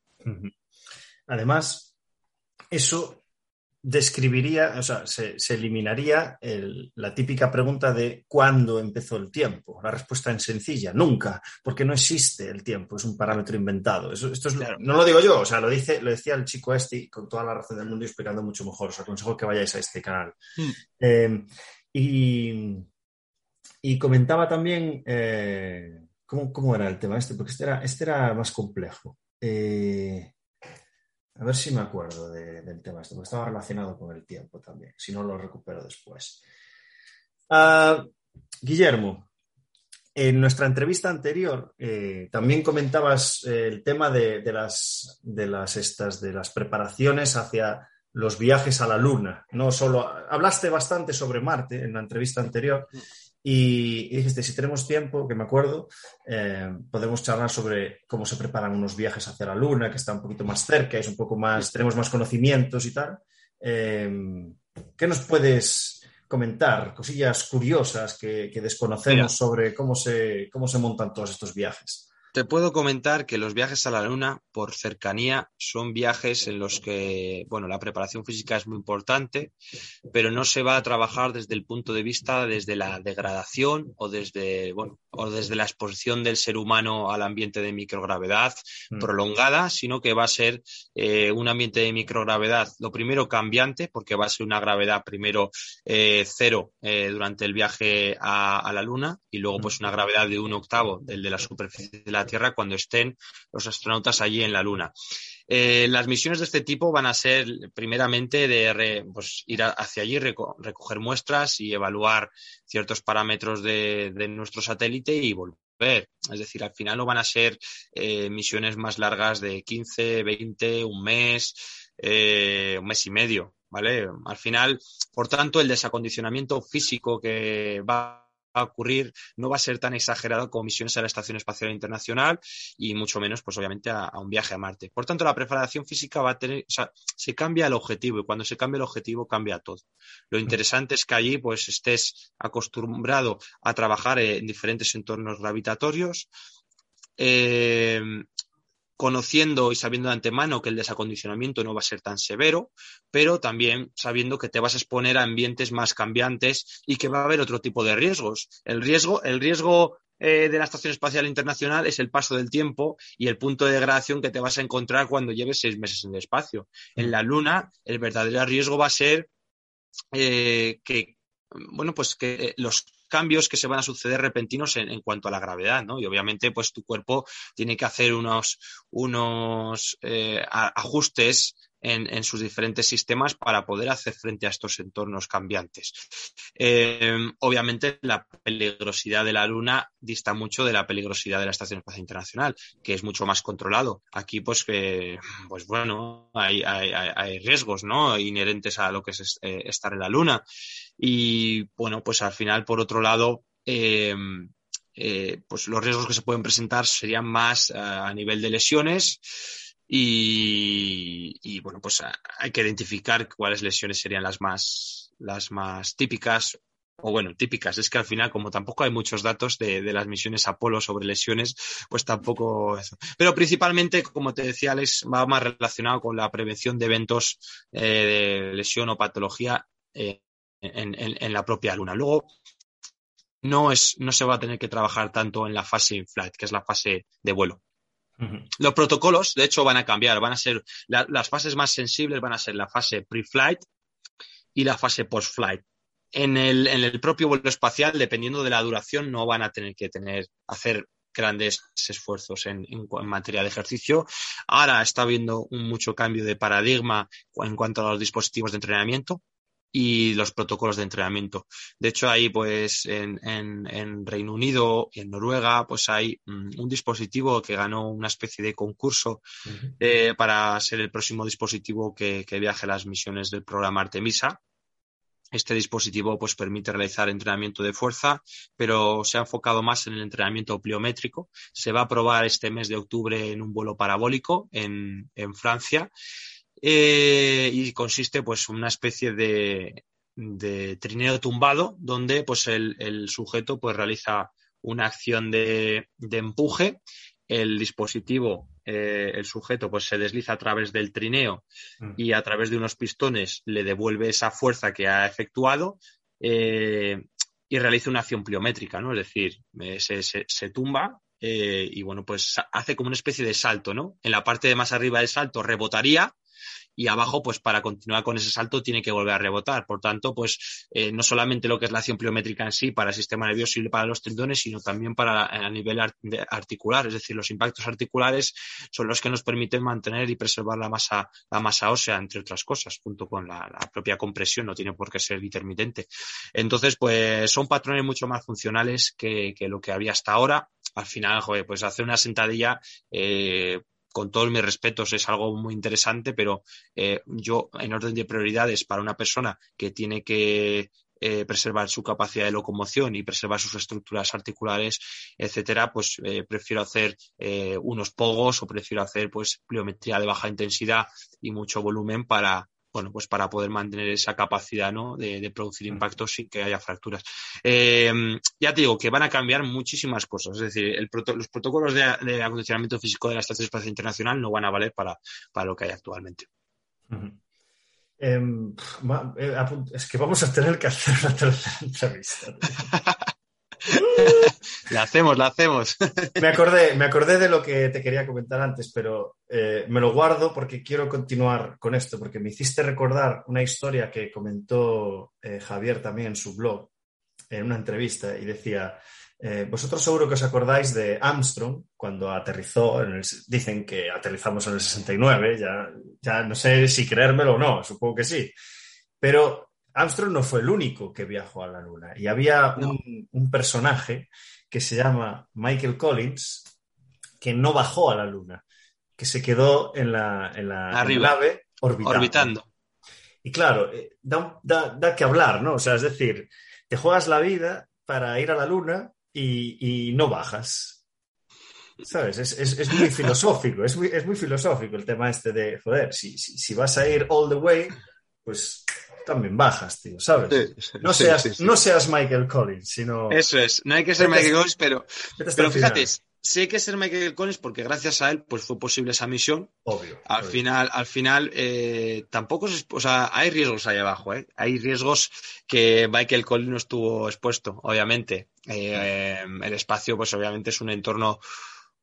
Además, eso describiría, o sea, se, eliminaría la típica pregunta de cuándo empezó el tiempo. La respuesta es sencilla, nunca, porque no existe el tiempo, es un parámetro inventado. esto No lo digo yo, o sea, lo, dice, lo decía el chico este con toda la razón del mundo y explicando mucho mejor. Os aconsejo que vayáis a este canal. Hmm. Eh, y y comentaba también, eh, ¿cómo, era el tema este? Porque este era, este era más complejo. Eh, a ver si me acuerdo del tema este, porque estaba relacionado con el tiempo también, si no lo recupero después. Ah, Guillermo, en nuestra entrevista anterior eh, también comentabas el tema de, las, de, las, estas, de las preparaciones hacia los viajes a la Luna. No solo hablaste bastante sobre Marte en la entrevista anterior y, dijiste, si tenemos tiempo, que me acuerdo, eh, podemos charlar sobre cómo se preparan unos viajes hacia la Luna, que está un poquito más cerca, es un poco más, tenemos más conocimientos y tal. Eh, ¿Qué nos puedes comentar? Cosillas curiosas que, desconocemos sobre cómo se, cómo se montan todos estos viajes. Te puedo comentar que los viajes a la Luna, por cercanía, son viajes en los que, bueno, la preparación física es muy importante, pero no se va a trabajar desde el punto de vista desde la degradación o desde, bueno, o desde la exposición del ser humano al ambiente de microgravedad mm. prolongada, sino que va a ser eh, un ambiente de microgravedad, lo primero cambiante, porque va a ser una gravedad primero eh, cero eh, durante el viaje a, a, la Luna y luego pues una gravedad de un octavo del de la superficie de la Tierra cuando estén los astronautas allí en la Luna. Eh, las misiones de este tipo van a ser primeramente de pues, ir hacia allí, recoger muestras y evaluar ciertos parámetros de, nuestro satélite y volver. Es decir, al final no van a ser eh, misiones más largas de 15, 20, un mes, eh, un mes y medio. ¿Vale? Al final, por tanto, el desacondicionamiento físico que va a ocurrir no va a ser tan exagerado como misiones a la Estación Espacial Internacional y mucho menos, pues obviamente, a, un viaje a Marte. Por tanto, la preparación física va a tener, o sea, se cambia el objetivo y cuando se cambia el objetivo cambia todo. Lo interesante es que allí, pues, estés acostumbrado a trabajar en diferentes entornos gravitatorios. Eh, conociendo y sabiendo de antemano que el desacondicionamiento no va a ser tan severo, pero también sabiendo que te vas a exponer a ambientes más cambiantes y que va a haber otro tipo de riesgos. El riesgo, el riesgo eh, de la Estación Espacial Internacional es el paso del tiempo y el punto de degradación que te vas a encontrar cuando lleves seis meses en el espacio. En la Luna, el verdadero riesgo va a ser eh, que, bueno, pues que los cambios que se van a suceder repentinos en, cuanto a la gravedad, ¿no? Y obviamente, pues tu cuerpo tiene que hacer unos, unos eh, ajustes en, sus diferentes sistemas para poder hacer frente a estos entornos cambiantes. Eh, obviamente, la peligrosidad de la Luna dista mucho de la peligrosidad de la Estación Espacial Internacional, que es mucho más controlado. Aquí, pues, pues bueno, hay, hay, riesgos ¿no? inherentes a lo que es eh, estar en la Luna. Y bueno, pues al final, por otro lado, eh, pues los riesgos que se pueden presentar serían más a nivel de lesiones y, bueno, pues hay que identificar cuáles lesiones serían las más, las más típicas o bueno, típicas. Es que al final, como tampoco hay muchos datos de, las misiones Apolo sobre lesiones, pues tampoco. Pero principalmente, como te decía Alex, va más relacionado con la prevención de eventos eh, de lesión o patología eh, en, la propia luna. Luego, no, es, no se va a tener que trabajar tanto en la fase in-flight, que es la fase de vuelo. Los protocolos, de hecho, van a cambiar, van a ser las fases más sensibles van a ser la fase pre-flight y la fase post-flight. En el, en el propio vuelo espacial, dependiendo de la duración, no van a tener que tener, hacer grandes esfuerzos en, en, en, materia de ejercicio. Ahora está habiendo un mucho cambio de paradigma en cuanto a los dispositivos de entrenamiento y los protocolos de entrenamiento. De hecho, ahí, pues, en, en, en Reino Unido y en Noruega, pues hay mm, un dispositivo que ganó una especie de concurso uh -huh. eh, para ser el próximo dispositivo que, que viaje a las misiones del programa Artemisa. Este dispositivo pues, permite realizar entrenamiento de fuerza, pero se ha enfocado más en el entrenamiento pliométrico. Se va a probar este mes de octubre en un vuelo parabólico en, en Francia eh, y consiste pues una especie de, de trineo tumbado donde pues el, el, sujeto pues realiza una acción de, de empuje el dispositivo eh, el sujeto pues se desliza a través del trineo mm. y a través de unos pistones le devuelve esa fuerza que ha efectuado eh, y realiza una acción pliométrica, ¿no? Es decir, eh, se, se, se, tumba y bueno, pues hace como una especie de salto, ¿no? En la parte de más arriba del salto rebotaría y abajo, pues para continuar con ese salto tiene que volver a rebotar. Por tanto, pues eh, no solamente lo que es la acción pliométrica en sí para el sistema nervioso y para los tendones, sino también para a nivel articular. Es decir, los impactos articulares son los que nos permiten mantener y preservar la masa, la masa ósea, entre otras cosas, junto con la, propia compresión, no tiene por qué ser intermitente. Entonces, pues son patrones mucho más funcionales que, que lo que había hasta ahora. Al final, joder, pues hacer una sentadilla eh, con todos mis respetos, es algo muy interesante, pero eh, yo, en orden de prioridades para una persona que tiene que eh, preservar su capacidad de locomoción y preservar sus estructuras articulares, etcétera, pues eh, prefiero hacer eh, unos pogos o prefiero hacer pues pliometría de baja intensidad y mucho volumen para, bueno, pues para poder mantener esa capacidad ¿no? de, de producir impactos sin que haya fracturas. Eh, ya te digo que van a cambiar muchísimas cosas, es decir, el proto los protocolos de, de, acondicionamiento físico de la Estación Espacial Internacional no van a valer para, para lo que hay actualmente. Uh -huh. eh, es que vamos a tener que hacer una tercera <laughs> entrevista. <laughs> la hacemos, la hacemos. <laughs> me, acordé, me acordé de lo que te quería comentar antes, pero eh, me lo guardo porque quiero continuar con esto, porque me hiciste recordar una historia que comentó eh, Javier también en su blog, en una entrevista, y decía, eh, vosotros seguro que os acordáis de Armstrong cuando aterrizó, en el, dicen que aterrizamos en el 69, ya, ya no sé si creérmelo o no, supongo que sí, pero Armstrong no fue el único que viajó a la Luna y había no. un, un, personaje que se llama Michael Collins que no bajó a la Luna, que se quedó en la, en la, en la nave orbitando. orbitando. Y claro, eh, da, da, da, que hablar, ¿no? O sea, es decir, te juegas la vida para ir a la Luna y, y no bajas. ¿Sabes? Es, es, es muy filosófico, es muy, es muy, filosófico el tema este de, joder, si, si, si vas a ir all the way, pues también bajas, tío, ¿sabes? Sí, no, seas, sí, sí, no seas Michael Collins, sino... Eso es, no hay que ser Michael Collins, pero, pero fíjate, sí hay que ser Michael Collins porque gracias a él pues fue posible esa misión. Obvio. Al obvio. final, al final eh, tampoco es, o sea, hay riesgos ahí abajo, ¿eh? Hay riesgos que Michael Collins no estuvo expuesto, obviamente. Eh, el espacio, pues obviamente es un entorno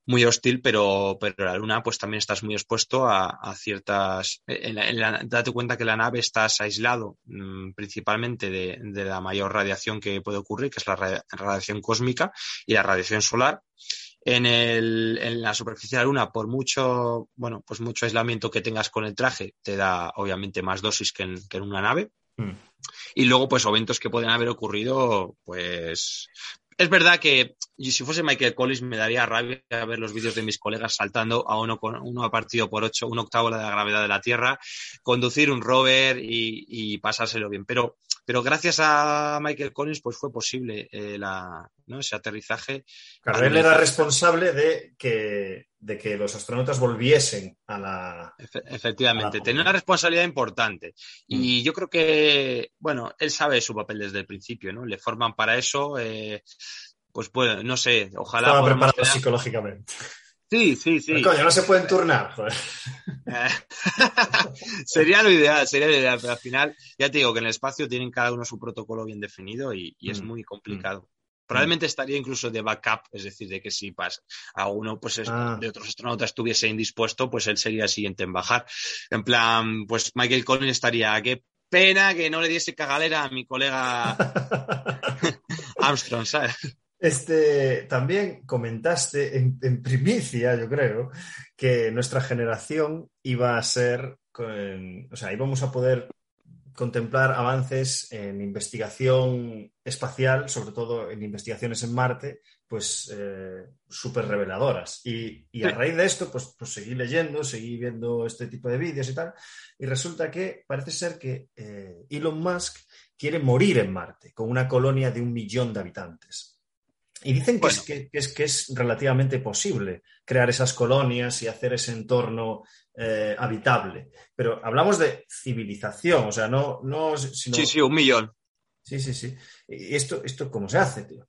muy hostil, pero, pero la Luna pues también estás muy expuesto a, a ciertas... En la, en la, date cuenta que la nave estás aislado mmm, principalmente de, de, la mayor radiación que puede ocurrir, que es la radiación cósmica y la radiación solar. En, el, en la superficie de la Luna, por mucho, bueno, pues mucho aislamiento que tengas con el traje, te da obviamente más dosis que en, que en una nave. Mm. Y luego, pues, eventos que pueden haber ocurrido, pues, es verdad que si fuese Michael Collins me daría rabia ver los vídeos de mis colegas saltando a uno, con, uno a partido por ocho, un octavo de la gravedad de la Tierra, conducir un rover y, y pasárselo bien. Pero, pero gracias a Michael Collins pues fue posible eh, la, ¿no? ese aterrizaje. Claro, él era responsable de que, de que los astronautas volviesen a la... Efe efectivamente, a la... tenía una responsabilidad importante. Mm. Y yo creo que, bueno, él sabe su papel desde el principio, ¿no? Le forman para eso. Eh, pues bueno, no sé, ojalá. Estaba preparado psicológicamente. Sí, sí, sí. Pero coño, no se pueden turnar, joder. <laughs> sería lo ideal, sería lo ideal, pero al final, ya te digo que en el espacio tienen cada uno su protocolo bien definido y, y es mm. muy complicado. Probablemente estaría incluso de backup, es decir, de que si pasa a uno pues es, ah. de otros astronautas estuviese indispuesto, pues él sería el siguiente en bajar. En plan, pues Michael Collins estaría, ¿qué pena que no le diese cagalera a mi colega <laughs> Armstrong, ¿sabes? Este, también comentaste en, en, primicia, yo creo, que nuestra generación iba a ser, con, o sea, íbamos a poder contemplar avances en investigación espacial, sobre todo en investigaciones en Marte, pues eh, súper reveladoras. Y, y, a raíz de esto, pues, pues seguí leyendo, seguí viendo este tipo de vídeos y tal, y resulta que parece ser que eh, Elon Musk quiere morir en Marte, con una colonia de un millón de habitantes. Y dicen que, bueno. es, que, que, es, que, es, relativamente posible crear esas colonias y hacer ese entorno eh, habitable. Pero hablamos de civilización, o sea, no... no sino... Sí, sí, un millón. Sí, sí, sí. ¿Y esto, esto cómo se hace, tío?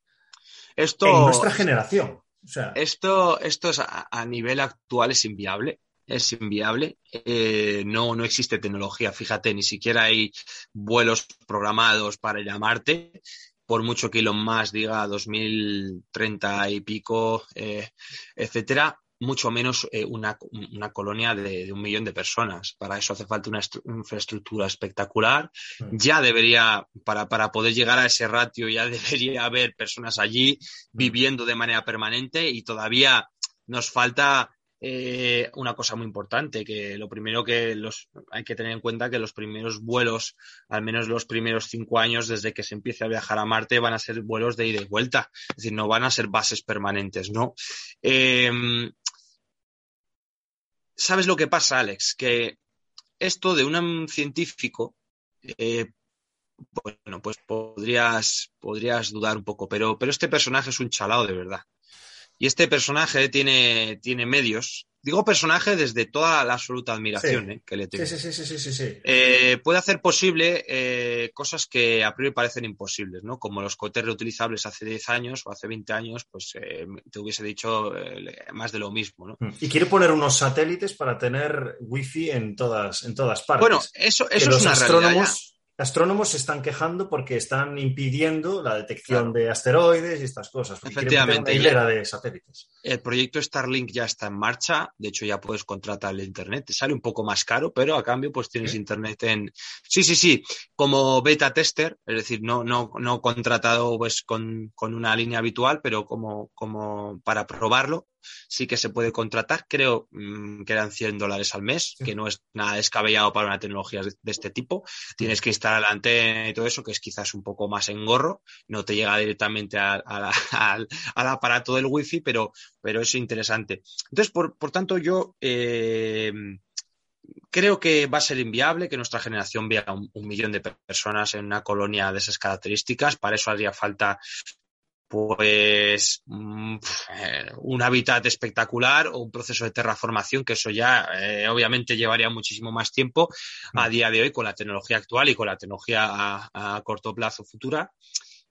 Esto, en nuestra generación. O sea... Esto, esto es a, a nivel actual es inviable es inviable. Eh, no, no existe tecnología, fíjate, ni siquiera hay vuelos programados para ir a Marte por mucho que Elon Musk diga 2030 y pico, eh, etcétera, mucho menos eh, una, una, colonia de, de, un millón de personas. Para eso hace falta una infraestructura espectacular. Mm. Ya debería, para, para poder llegar a ese ratio, ya <laughs> debería haber personas allí viviendo de manera permanente y todavía nos falta eh, una cosa muy importante, que lo primero que hay que tener en cuenta que los primeros vuelos, al menos los primeros cinco años desde que se empiece a viajar a Marte, van a ser vuelos de ida y vuelta. Es decir, no van a ser bases permanentes, ¿no? Eh, ¿Sabes lo que pasa, Alex? Que esto de un científico, eh, bueno, pues podrías, podrías dudar un poco, pero, pero este personaje es un chalao de verdad. Y este personaje tiene, tiene medios. Digo personaje desde toda la absoluta admiración sí. ¿eh? que le tengo. Sí, sí, sí, sí, sí, sí. Eh, puede hacer posible eh, cosas que a priori parecen imposibles, ¿no? Como los cohetes reutilizables hace 10 años o hace 20 años, pues te hubiese dicho más de lo mismo, ¿no? Y quiere poner unos satélites para tener wifi en todas, en todas partes. Bueno, eso, eso es una realidad ya astrónomos se están quejando porque están impidiendo la detección claro. de asteroides y estas cosas. Efectivamente. Una hilera de satélites. El proyecto Starlink ya está en marcha. De hecho, ya puedes contratar el internet. Te sale un poco más caro, pero a cambio, pues tienes ¿Sí? internet en. Sí, sí, sí. Como beta tester, es decir, no, no, no contratado pues con, con una línea habitual, pero como, como para probarlo sí que se puede contratar. Creo mmm, que eran 100 dólares al mes, sí. que no es nada descabellado para una tecnología de, de este tipo. Tienes que instalar la antena y todo eso, que es quizás un poco más engorro. No te llega directamente a, a la, <laughs> al, al, aparato del wifi, pero, pero es interesante. Entonces, por, por tanto, yo eh, creo que va a ser inviable que nuestra generación vea un, un, millón de personas en una colonia de esas características. Para eso haría falta pues mm, un hábitat espectacular o un proceso de terraformación que eso ya eh, obviamente llevaría muchísimo más tiempo a día de hoy con la tecnología actual y con la tecnología a, a corto plazo futura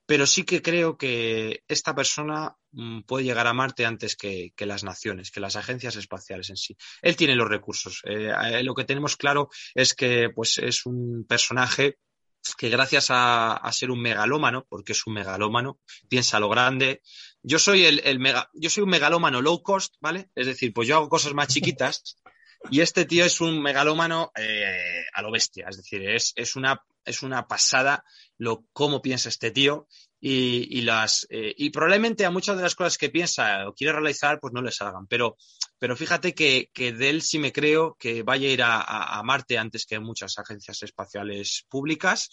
pero sí que creo que esta persona mm, puede llegar a Marte antes que, que, las naciones, que las agencias espaciales en sí. Él tiene los recursos. Eh, lo que tenemos claro es que pues, es un personaje que gracias a, ser un megalómano, porque es un megalómano, piensa lo grande. Yo soy el, el mega, yo soy un megalómano low cost, ¿vale? Es decir, pues yo hago cosas más chiquitas y este tío es un megalómano eh, a lo bestia. Es decir, es, es, una, es una pasada lo cómo piensa este tío y, y las eh, y probablemente a muchas de las cosas que piensa o quiere realizar pues no le salgan pero pero fíjate que, que de él sí me creo que vaya a ir a, a, Marte antes que muchas agencias espaciales públicas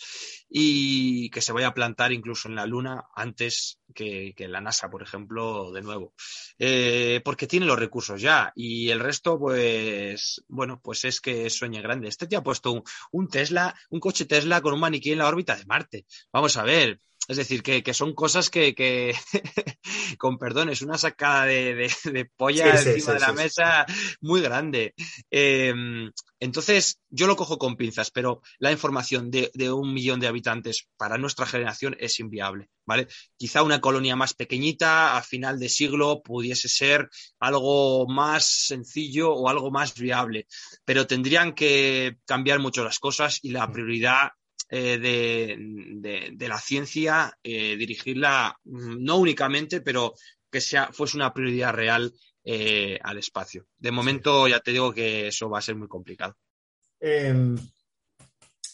y que se vaya a plantar incluso en la Luna antes que, que la NASA por ejemplo de nuevo. Eh, porque tiene los recursos ya y el resto pues bueno pues es que sueña grande. Este tío ha puesto un Tesla un coche Tesla con un maniquí en la órbita de Marte. Vamos a ver es decir, que, que son cosas que, que <laughs> con perdón, es una sacada de, de, de polla sí, encima sí, de la mesa muy grande. Eh, entonces, yo lo cojo con pinzas, pero la información de, de, un millón de habitantes para nuestra generación es inviable, ¿vale? Quizá una colonia más pequeñita a final de siglo pudiese ser algo más sencillo o algo más viable, pero tendrían que cambiar mucho las cosas y la prioridad eh, de, de, de, la ciencia, eh, dirigirla no únicamente, pero que sea, fuese una prioridad real eh, al espacio. De momento, ya te digo que eso va a ser muy complicado. Eh,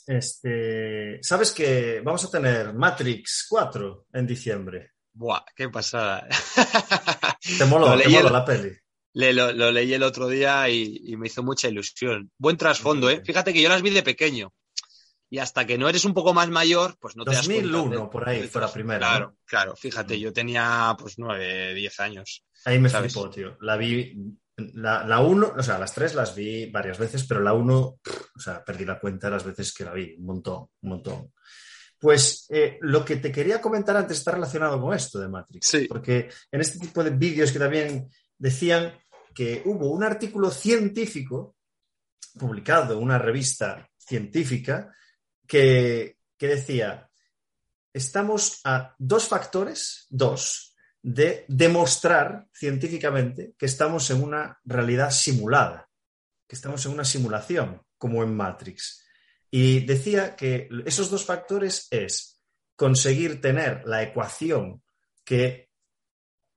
Este, ¿Sabes que vamos a tener Matrix 4 en diciembre? Buah, qué pasada. <laughs> Te moló, te moló la peli. Le, lo, leí el otro día y, me hizo mucha ilusión. Buen trasfondo, ¿eh? Fíjate que yo las vi de pequeño. Y hasta que no eres un poco más mayor, pues no te 2001, das cuenta. por ahí, fue la primera. Claro, claro. Fíjate, yo tenía pues nueve, diez años. Ahí me ¿sabes? flipó, tío. La vi, la, la uno, o sea, las tres las vi varias veces, pero la uno, o sea, perdí la cuenta de las veces que la vi, un montón, un montón. Pues eh, lo que te quería comentar antes está relacionado con esto de Matrix. Sí. Porque en este tipo de vídeos que también decían que hubo un artículo científico publicado en una revista científica que, que decía, estamos a dos factores, dos, de demostrar científicamente que estamos en una realidad simulada, que estamos en una simulación, como en Matrix. Y decía que esos dos factores es conseguir tener la ecuación que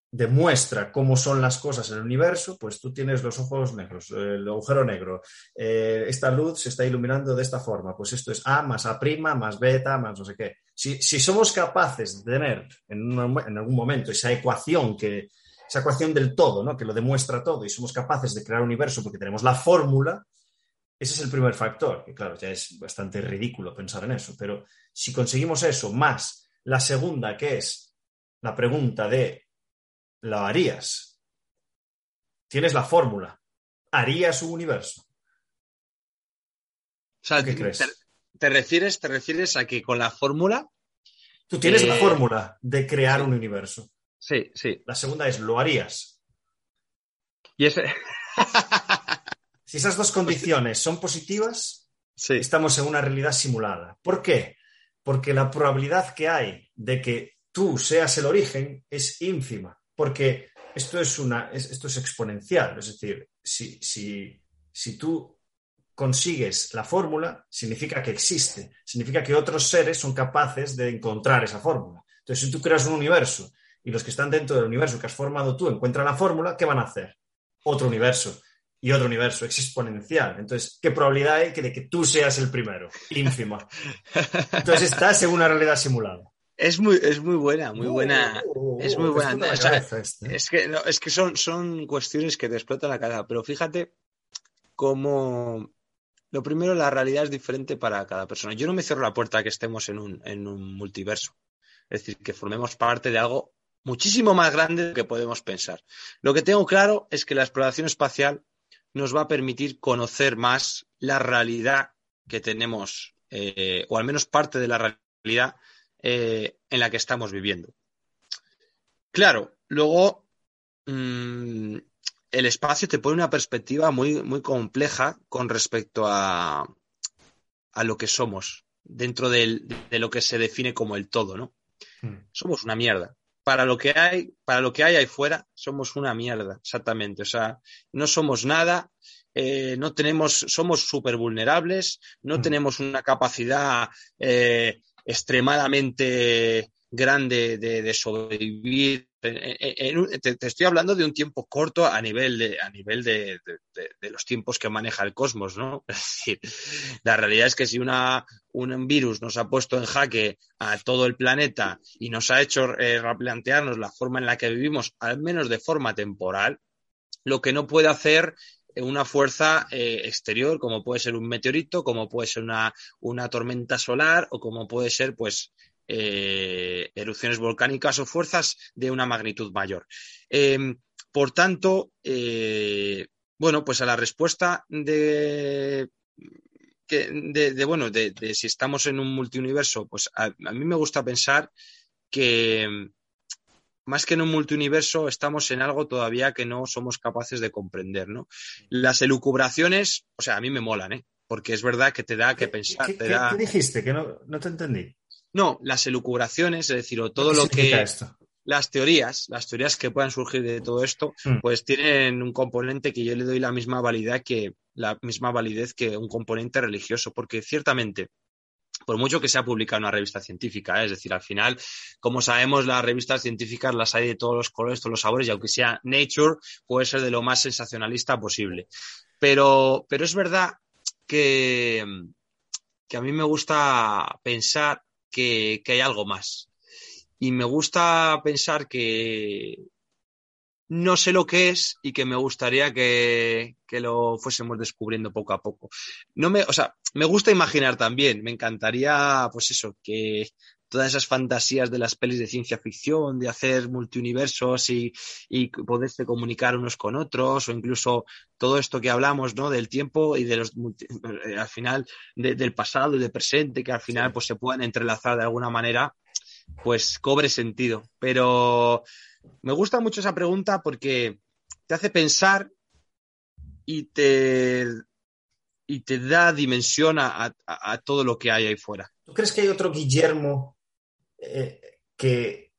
demuestra cómo son las cosas en el universo, pues tú tienes los ojos negros, el agujero negro, eh, esta luz se está iluminando de esta forma, pues esto es A más A más beta más no sé qué. Si, si somos capaces de tener en, en, algún momento esa ecuación que esa ecuación del todo, ¿no? que lo demuestra todo y somos capaces de crear un universo porque tenemos la fórmula, ese es el primer factor, que claro, ya es bastante ridículo pensar en eso, pero si conseguimos eso más la segunda, que es la pregunta de lo harías. Tienes la fórmula. ¿Harías un universo? O sea, ¿Qué te, crees? Te, refieres, ¿Te refieres a que con la fórmula? Tú tienes eh... la fórmula de crear sí. un universo. Sí, sí. La segunda es, ¿lo harías? Y ese... <laughs> si esas dos condiciones son positivas, sí. estamos en una realidad simulada. ¿Por qué? Porque la probabilidad que hay de que tú seas el origen es ínfima porque esto es, una, esto es exponencial. Es decir, si, si, si tú consigues la fórmula, significa que existe, significa que otros seres son capaces de encontrar esa fórmula. Entonces, si tú creas un universo y los que están dentro del universo que has formado tú encuentran la fórmula, ¿qué van a hacer? Otro universo y otro universo, es exponencial. Entonces, ¿qué probabilidad hay de que tú seas el primero? Ínfima. Entonces, estás en una realidad simulada. Es muy, es muy buena, muy buena. Uh, es muy buena. O sea, este. Es que, no, es que son, son cuestiones que te explotan la cabeza, pero fíjate cómo. Lo primero, la realidad es diferente para cada persona. Yo no me cierro la puerta a que estemos en un, en un multiverso. Es decir, que formemos parte de algo muchísimo más grande de lo que podemos pensar. Lo que tengo claro es que la exploración espacial nos va a permitir conocer más la realidad que tenemos, eh, o al menos parte de la realidad eh, en la que estamos viviendo. Claro, luego mmm, el espacio te pone una perspectiva muy, muy compleja con respecto a, a lo que somos dentro del, de lo que se define como el todo, ¿no? Hmm. Somos una mierda. Para lo que hay, para lo que hay ahí fuera, somos una mierda, exactamente. O sea, no somos nada, eh, no tenemos, somos súper vulnerables, no Mm. tenemos una capacidad eh, extremadamente grande de, sobrevivir. Te, estoy hablando de un tiempo corto a nivel de, a nivel de los tiempos que maneja el cosmos, ¿no? <laughs> Es decir, la realidad es que si una, un virus nos ha puesto en jaque a todo el planeta y nos ha hecho eh, replantearnos la forma en la que vivimos, al menos de forma temporal, lo que no puede hacer una fuerza eh, exterior, como puede ser un meteorito, como puede ser una, una tormenta solar o como puede ser, pues, eh, erupciones volcánicas o fuerzas de una magnitud mayor. Eh, por tanto, eh, bueno, pues a la respuesta de, de, bueno, de, si estamos en un multiuniverso, pues a mí me gusta pensar que más que en un multiuniverso, estamos en algo todavía que no somos capaces de comprender, ¿no? Las elucubraciones, o sea, a mí me molan, ¿eh? Porque es verdad que te da que pensar. ¿Qué, te qué- da... qué dijiste? Que no, no te entendí. No, las elucubraciones, es decir, o todo ¿Qué lo que. esto? Las teorías, las teorías que puedan surgir de todo esto, Mm. pues tienen un componente que yo le doy la misma validez que la misma validez que un componente religioso, porque ciertamente por mucho que sea publicada en una revista científica, ¿eh? es decir, al final, como sabemos, las revistas científicas las hay de todos los colores, todos los sabores, y aunque sea Nature, puede ser de lo más sensacionalista posible. Pero, pero es verdad que, que a mí me gusta pensar que, que hay algo más. Y me gusta pensar que, no sé lo que es y que me gustaría que, que, lo fuésemos descubriendo poco a poco. No me, o sea, me gusta imaginar también, me encantaría, pues eso, que todas esas fantasías de las pelis de ciencia ficción, de hacer multiuniversos y, y poderse comunicar unos con otros, o incluso todo esto que hablamos, ¿no? Del tiempo y de los, eh, al final, de, del pasado y del presente, que al final, pues se puedan entrelazar de alguna manera, pues cobre sentido. Pero me gusta mucho esa pregunta porque te hace pensar y te, y te da dimensión a, todo lo que hay ahí fuera. ¿Tú crees que hay otro Guillermo eh, que,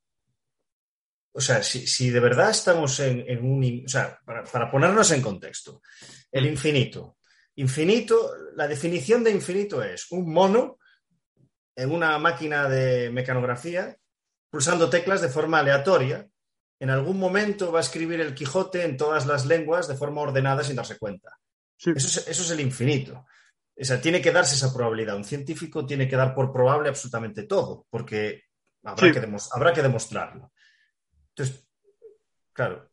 o sea, si, si, de verdad estamos en, en un, o sea, para, para, ponernos en contexto, el infinito. Infinito, la definición de infinito es un mono en una máquina de mecanografía pulsando teclas de forma aleatoria. En algún momento va a escribir el Quijote en todas las lenguas de forma ordenada sin darse cuenta. Sí. Eso, es, eso es el infinito. O sea, tiene que darse esa probabilidad. Un científico tiene que dar por probable absolutamente todo, porque habrá, sí. que, habrá que demostrarlo. Entonces, claro,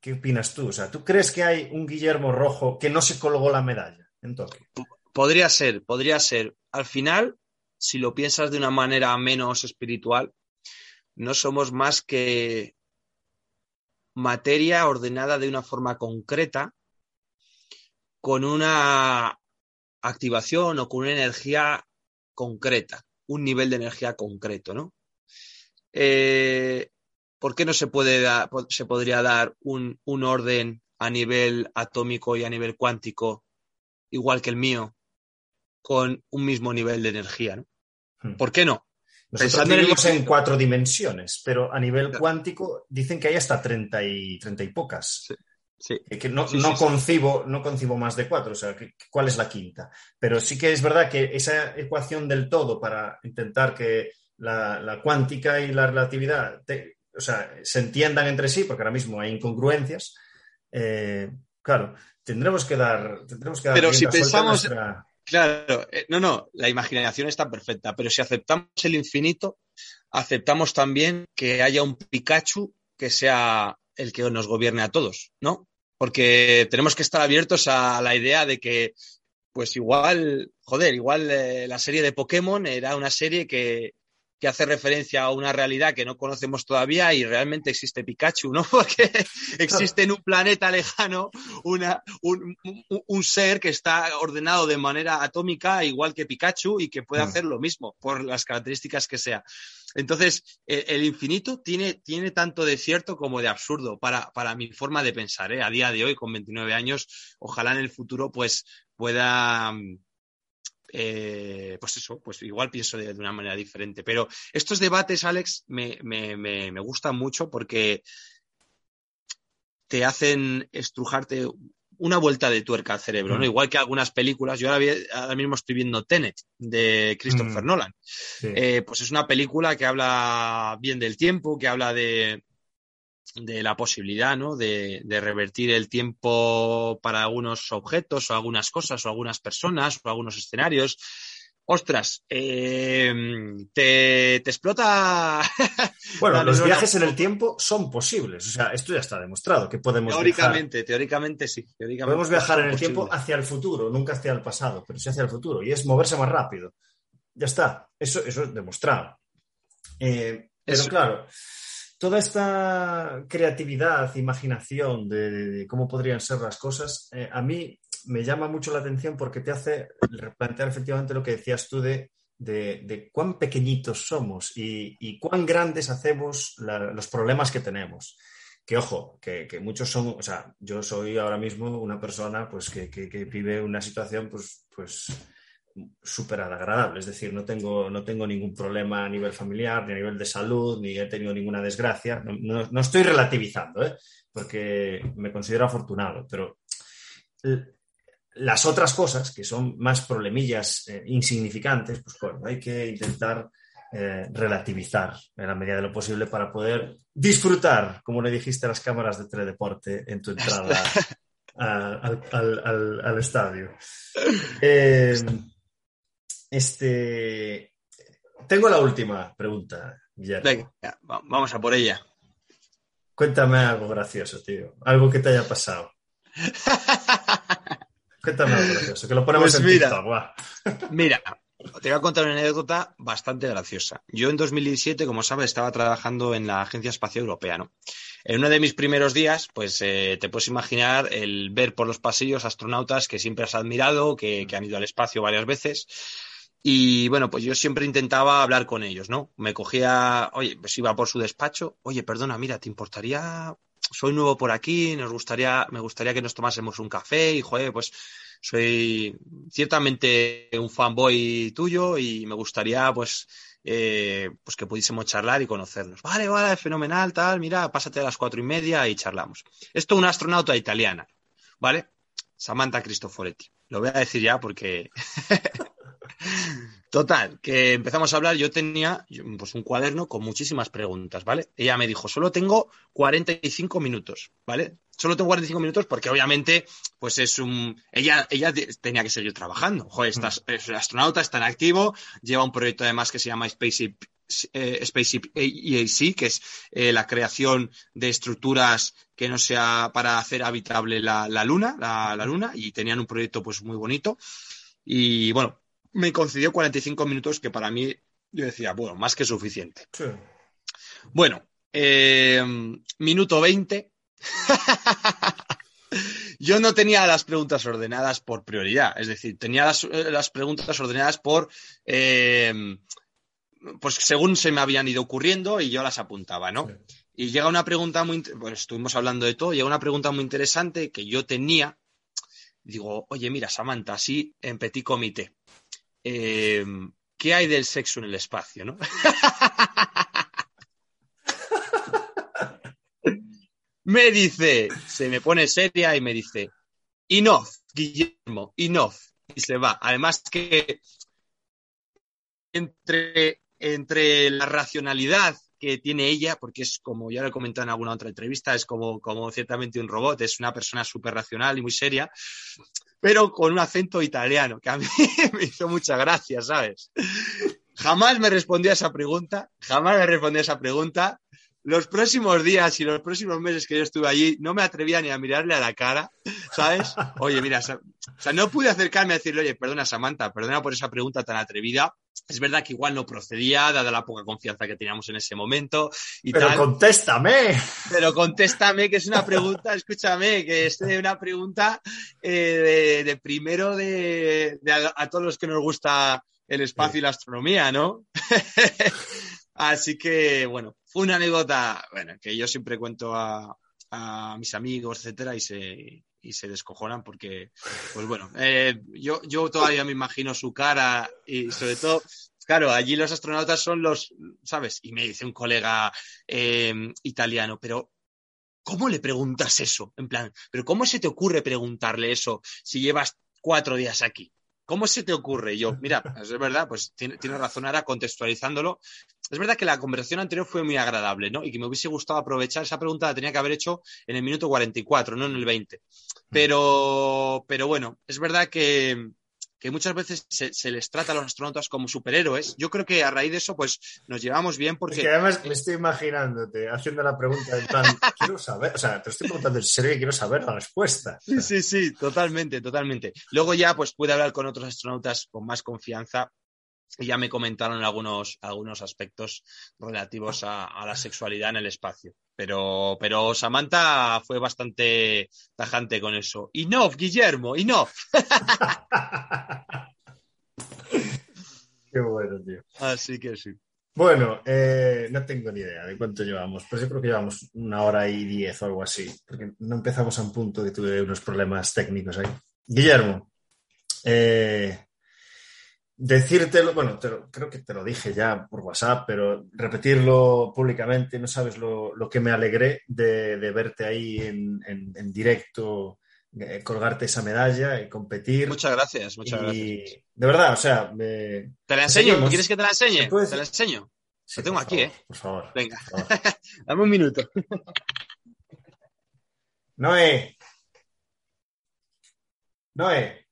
¿qué opinas tú? O sea, ¿tú crees que hay un Guillermo Rojo que no se colgó la medalla en Tokio? Podría ser, podría ser. Al final, si lo piensas de una manera menos espiritual, no somos más que materia ordenada de una forma concreta, con una activación o con una energía concreta, un nivel de energía concreto, ¿no? Eh, ¿Por qué no se, puede da, se podría dar un, un, orden a nivel atómico y a nivel cuántico igual que el mío, con un mismo nivel de energía? ¿no? ¿Por qué no? Nosotros vivimos en, cuatro dimensiones, pero a nivel cuántico dicen que hay hasta treinta y, treinta y pocas. Sí. Sí. Que no, sí, no concibo, no concibo más de cuatro, o sea, ¿cuál es la quinta? Pero sí que es verdad que esa ecuación del todo para intentar que la, la cuántica y la relatividad te, o sea, se entiendan entre sí, porque ahora mismo hay incongruencias, eh, claro, tendremos que dar, tendremos que dar Pero si pensamos, nuestra... claro, eh, no, no, la imaginación está perfecta, pero si aceptamos el infinito, aceptamos también que haya un Pikachu que sea el que nos gobierne a todos, ¿no? Porque tenemos que estar abiertos a la idea de que, pues igual, joder, igual eh, la serie de Pokémon era una serie que, que hace referencia a una realidad que no conocemos todavía y realmente existe Pikachu, ¿no? <laughs> Porque existe en un planeta lejano una, un, un, un, ser que está ordenado de manera atómica igual que Pikachu y que puede hacer lo mismo por las características que sea. Entonces, el, el infinito tiene, tiene, tanto de cierto como de absurdo para, para mi forma de pensar. ¿eh? A día de hoy, con 29 años, ojalá en el futuro pues pueda... Eh, pues eso, pues igual pienso de, de, una manera diferente. Pero estos debates, Alex, me, me, me, me gustan mucho porque te hacen estrujarte una vuelta de tuerca al cerebro, ¿no? Igual que algunas películas, yo ahora, ahora mismo estoy viendo Tenet de Christopher mm. Nolan. Sí. Eh, pues es una película que habla bien del tiempo, que habla de, de la posibilidad, ¿no? De, de, revertir el tiempo para algunos objetos o algunas cosas o algunas personas o algunos escenarios ostras, eh, te, te, explota. <laughs> Bueno, los viajes en el tiempo son posibles. O sea, esto ya está demostrado que podemos. Teóricamente, viajar. teóricamente sí. Teóricamente podemos viajar en el posible. tiempo hacia el futuro, nunca hacia el pasado, pero sí hacia el futuro. Y es moverse más rápido. Ya está. Eso, eso es demostrado. Eh, pero eso. claro, toda esta creatividad, imaginación de, cómo podrían ser las cosas, eh, a mí me llama mucho la atención porque te hace replantear efectivamente lo que decías tú de, de, cuán pequeñitos somos y, y cuán grandes hacemos los problemas que tenemos. Que ojo, que, que, muchos son, o sea, yo soy ahora mismo una persona pues que, que, que vive una situación pues, pues súper agradable, es decir, no tengo, no tengo ningún problema a nivel familiar, ni a nivel de salud, ni he tenido ninguna desgracia. No, no, no estoy relativizando, ¿eh? porque me considero afortunado, pero las otras cosas, que son más problemillas eh, insignificantes, pues bueno, hay que intentar eh, relativizar en la medida de lo posible para poder disfrutar, como le dijiste a las cámaras de teledeporte en tu entrada <laughs> a, al, al, al, al, estadio. Eh, este... Tengo la última pregunta, Guillermo. Venga, ya, va- vamos a por ella. Cuéntame algo gracioso, tío. Algo que te haya pasado. <laughs> Cuéntame algo gracioso, que lo ponemos Pues en mira. TikTok, va. <laughs> Mira, te voy a contar una anécdota bastante graciosa. Yo en 2017, como sabes, estaba trabajando en la Agencia Espacial Europea, ¿no? En uno de mis primeros días, pues eh, te puedes imaginar el ver por los pasillos astronautas que siempre has admirado, que, que han ido al espacio varias veces. Y bueno, pues yo siempre intentaba hablar con ellos, ¿no? Me cogía, oye, pues iba por su despacho, oye, perdona, mira, ¿te importaría? Soy nuevo por aquí, nos gustaría, me gustaría que nos tomásemos un café y, joder, pues soy ciertamente un fanboy tuyo y me gustaría, pues, eh, pues que pudiésemos charlar y conocernos. Vale, vale, fenomenal, tal, mira, pásate a las cuatro y media y charlamos. Esto una astronauta italiana, ¿vale? Samantha Cristoforetti. Lo voy a decir ya porque <laughs> Total, que empezamos a hablar, yo tenía pues un cuaderno con muchísimas preguntas, ¿vale? Ella me dijo, solo tengo 45 minutos, ¿vale? Solo tengo 45 minutos porque obviamente, pues es un... Ella, ella te- tenía que seguir trabajando. Joder, estás, es astronauta, está en activo, lleva un proyecto además que se llama Spaceship, eh, Spaceship EAC, que es eh, la creación de estructuras que no sea para hacer habitable la, la luna, la, la luna, y tenían un proyecto pues muy bonito. Y bueno, me concedió 45 minutos que para mí yo decía, bueno, más que suficiente. Sí. Bueno, eh, minuto 20. <laughs> Yo no tenía las preguntas ordenadas por prioridad, es decir, tenía las, eh, las preguntas ordenadas por, eh, pues según se me habían ido ocurriendo y yo las apuntaba, ¿no? Sí. Y llega una pregunta muy, pues estuvimos hablando de todo, llega una pregunta muy interesante que yo tenía. Digo, oye, mira, Samantha, así en petit comité, eh, ¿qué hay del sexo en el espacio, no? <laughs> me dice, se me pone seria y me dice, enough, Guillermo, enough. Y se va. Además que entre, entre la racionalidad que tiene ella, porque es como ya lo he comentado en alguna otra entrevista, es como, como ciertamente un robot, es una persona súper racional y muy seria, pero con un acento italiano, que a mí <laughs> me hizo mucha gracia, ¿sabes? Jamás me respondió a esa pregunta, jamás me respondió a esa pregunta. Los próximos días y los próximos meses que yo estuve allí, no me atrevía ni a mirarle a la cara, ¿sabes? Oye, mira, o sea, no pude acercarme a decirle, oye, perdona Samantha, perdona por esa pregunta tan atrevida. Es verdad que igual no procedía, dada la poca confianza que teníamos en ese momento y Pero tal. contéstame. Pero contéstame que es una pregunta, escúchame, que es una pregunta eh, de, de primero de, de a, a todos los que nos gusta el espacio y la astronomía, ¿no? <laughs> Así que, bueno, fue una anécdota, bueno, que yo siempre cuento a, mis amigos, etcétera, y se, y se descojonan porque, pues bueno, eh, yo, yo todavía me imagino su cara y sobre todo, claro, allí los astronautas son los, ¿sabes? Y me dice un colega eh, italiano, pero ¿cómo le preguntas eso? En plan, ¿pero cómo se te ocurre preguntarle eso si llevas cuatro días aquí? ¿Cómo se te ocurre? Yo, mira, es verdad, pues tiene, tiene razón ahora contextualizándolo. Es verdad que la conversación anterior fue muy agradable, ¿no? Y que me hubiese gustado aprovechar esa pregunta, la tenía que haber hecho en el minuto 44, no en el 20. Pero, pero bueno, es verdad que, que muchas veces se, se les trata a los astronautas como superhéroes. Yo creo que a raíz de eso, pues nos llevamos bien Es porque... que además me estoy imaginándote haciendo la pregunta en plan, <laughs> quiero saber, o sea, te estoy preguntando en serio y quiero saber la respuesta. Sí, sí, sí, totalmente, totalmente. Luego ya pues pude hablar con otros astronautas con más confianza y ya me comentaron algunos, algunos aspectos relativos a, a la sexualidad en el espacio. Pero, pero Samantha fue bastante tajante con eso. Enough, Guillermo, enough. <laughs> Qué bueno, tío. Así que sí. Bueno, eh, no tengo ni idea de cuánto llevamos, pero yo creo que llevamos una hora y diez o algo así, porque no empezamos a un punto que tuve unos problemas técnicos ahí. Guillermo, eh, decírtelo, bueno, te lo- creo que te lo dije ya por WhatsApp, pero repetirlo públicamente, no sabes lo, lo que me alegré de, de verte ahí en, en- en directo, eh, colgarte esa medalla y competir. Muchas gracias, muchas y gracias. de verdad, o sea, me... ¿Te la enseño? Seguimos. ¿Quieres que te la ¿Se enseñe? Te la enseño. Sí, Lo tengo aquí, favor, ¿eh? Por favor. Venga, por favor. <laughs> dame un minuto. Noé. Noé.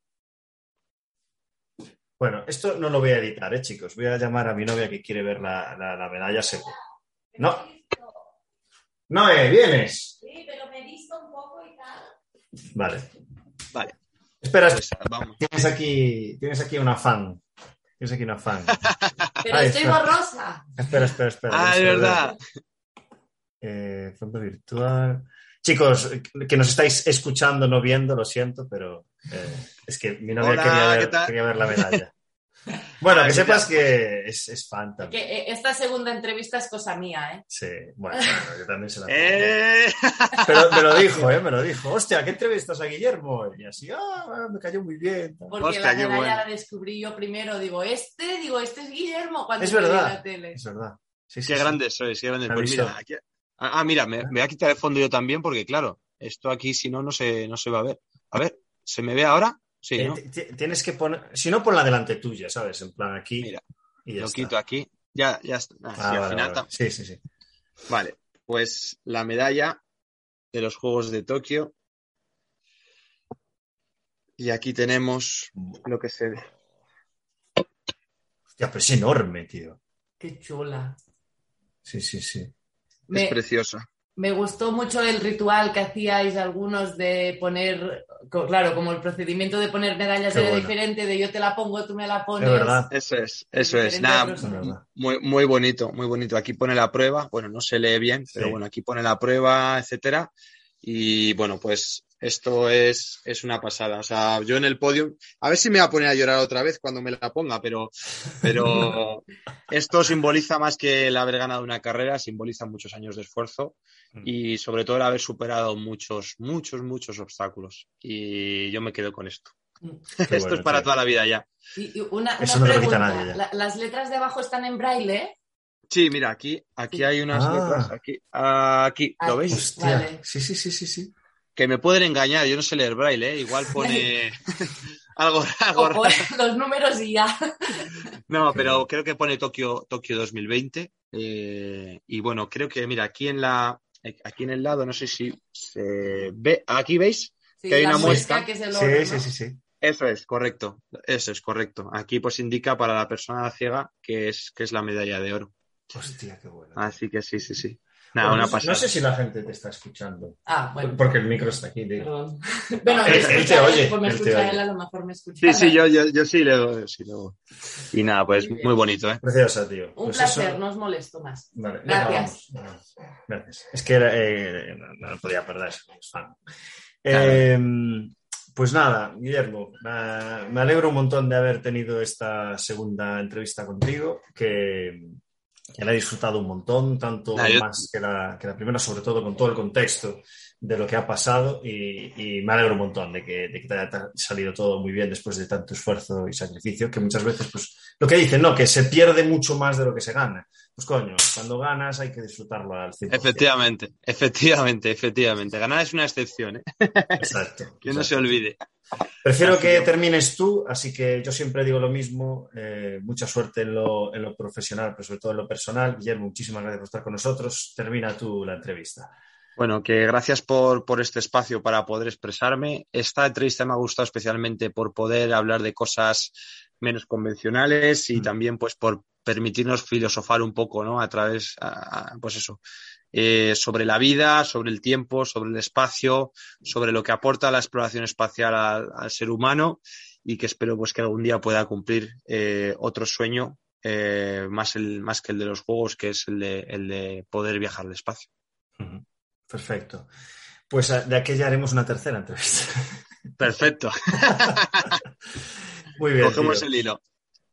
Bueno, esto no lo voy a editar, ¿eh, chicos? Voy a llamar a mi novia que quiere ver la, la, la medalla seguro. No. No, eh, vienes. Sí, pero me he visto un poco y tal. Vale. Vale, Espera, pues vamos. tienes aquí, tienes aquí una fan. Tienes aquí una fan. <laughs> Pero estoy está. borrosa. Espera, espera, espera. Ah, es verdad. Eh, fondo virtual. Chicos, que nos estáis escuchando, no viendo, lo siento, pero eh, es que mi novia Hola, quería, ¿qué ver, tal? quería ver la medalla. Bueno, <laughs> que sepas que es, es fan Que también. eh, esta segunda entrevista es cosa mía, ¿eh? Sí, bueno, bueno, <laughs> yo también se la ¡Eh! Pero me lo dijo, ¿eh? Me lo dijo. Hostia, ¿qué entrevistas a Guillermo? Y así, ah, me cayó muy bien. Porque Hostia, la medalla bueno. la descubrí yo primero. Digo, este, digo, este es Guillermo cuando Es verdad. la tele. Es verdad. Sí, sí, Qué sí. grandes sois, qué grandes. Me Pues mira, aquí- ah, ah, mira, me, me voy a quitar el fondo yo también porque, claro, esto aquí si no, no se, no se va a ver. A ver, ¿se me ve ahora? Sí, Eh, ¿no? ti- ti- tienes que poner, si no, ponla delante tuya, ¿sabes? En plan aquí. Mira, y ya Lo está. quito aquí. Ya, ya está. Ah, Ah, sí, al vale, final vale. tam- Sí, sí, sí. Vale, pues la medalla de los Juegos de Tokio. Y aquí tenemos lo que se ve. Hostia, pero es enorme, tío. Qué chula. Sí, sí, sí. Es Me, preciosa. me gustó mucho el ritual que hacíais algunos de poner, claro, como el procedimiento de poner medallas Qué era bueno. diferente, de yo te la pongo, tú me la pones. Es verdad. Eso es, eso es. Nada, Es muy, muy bonito, muy bonito. Aquí pone la prueba. Bueno, no se lee bien, pero bueno, aquí pone la prueba, etcétera. Y bueno, pues esto es, es una pasada. O sea, yo en el podio, a ver si me va a poner a llorar otra vez cuando me la ponga, pero, pero <laughs> esto simboliza más que el haber ganado una carrera, simboliza muchos años de esfuerzo Mm. y sobre todo el haber superado muchos, muchos, muchos obstáculos. Y yo me quedo con esto. Mm. Qué <laughs> esto bueno, es para tío. toda la vida ya. Y, y una, Eso una no te lo quita pregunta. nadie ya. La- las letras de abajo están en braille. Sí, mira, aquí, aquí hay unas Ah. letras, aquí, aquí, ¿lo veis? Hostia. Vale. Sí, sí, sí, sí, sí. Que me pueden engañar, yo no sé leer braille, ¿eh? igual pone <laughs> algo, raro. los números y ya. No, pero creo que pone Tokio, Tokio 2020. eh, y bueno, creo que, mira, aquí en la, aquí en el lado, no sé si se ve, aquí veis, Sí, Que hay la una que es el Sí, oro, sí, ¿no? sí, sí. eso es correcto, eso es correcto. Aquí pues indica para la persona ciega que es, que es la medalla de oro. Hostia, qué bueno. Así que sí, sí, sí. Nada, una no, pasada. no sé si la gente te está escuchando. Ah, bueno. Porque el micro está aquí, digo. <laughs> Bueno, Él- te oye, pues me él te escucha oye. él, a lo mejor me escucha. Sí, sí, yo, yo, yo sí leo, sí leo. Y nada, pues Muy bonito, ¿eh? Preciosa, tío. Un Pues placer, eso- no os molesto más. Vale, venga, Gracias. vamos, vamos. Gracias. Es que era, eh, no, no podía perderse. es fan. Eh, pues nada, Guillermo, me alegro un montón de haber tenido esta segunda entrevista contigo, que, que la he disfrutado un montón, tanto yo- más que la, que la primera, sobre todo con todo el contexto de lo que ha pasado y, y me alegro un montón de que, de que te haya salido todo muy bien después de tanto esfuerzo y sacrificio, que muchas veces, pues, lo que dicen, ¿no? Que se pierde mucho más de lo que se gana. Pues coño, cuando ganas hay que disfrutarlo al 100%. Efectivamente, efectivamente, efectivamente. Ganar es una excepción, ¿eh? Exacto. <laughs> Que no exacto. se olvide. Prefiero Así que que- termines tú, así que yo siempre digo lo mismo. eh, mucha suerte en lo, en lo profesional, pero sobre todo en lo personal. Guillermo, muchísimas gracias por estar con nosotros. Termina tú la entrevista. Bueno, que gracias por, por este espacio para poder expresarme. Esta entrevista me ha gustado especialmente por poder hablar de cosas menos convencionales y Mm. también pues por permitirnos filosofar un poco, ¿no? A través, a- a- pues eso, eh, sobre la vida, sobre el tiempo, sobre el espacio, sobre lo que aporta la exploración espacial al, al ser humano y que espero pues que algún día pueda cumplir eh, otro sueño eh, más, el, más que el de los juegos, que es el de, el de poder viajar al espacio. Perfecto. Pues a- de aquella haremos una tercera entrevista. Perfecto. <laughs> Muy bien. Cogemos tío. el hilo.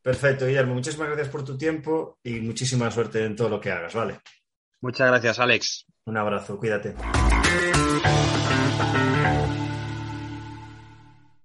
Perfecto, Guillermo. Muchísimas gracias por tu tiempo y muchísima suerte en todo lo que hagas, ¿vale? Muchas gracias, Alex. Un abrazo, cuídate.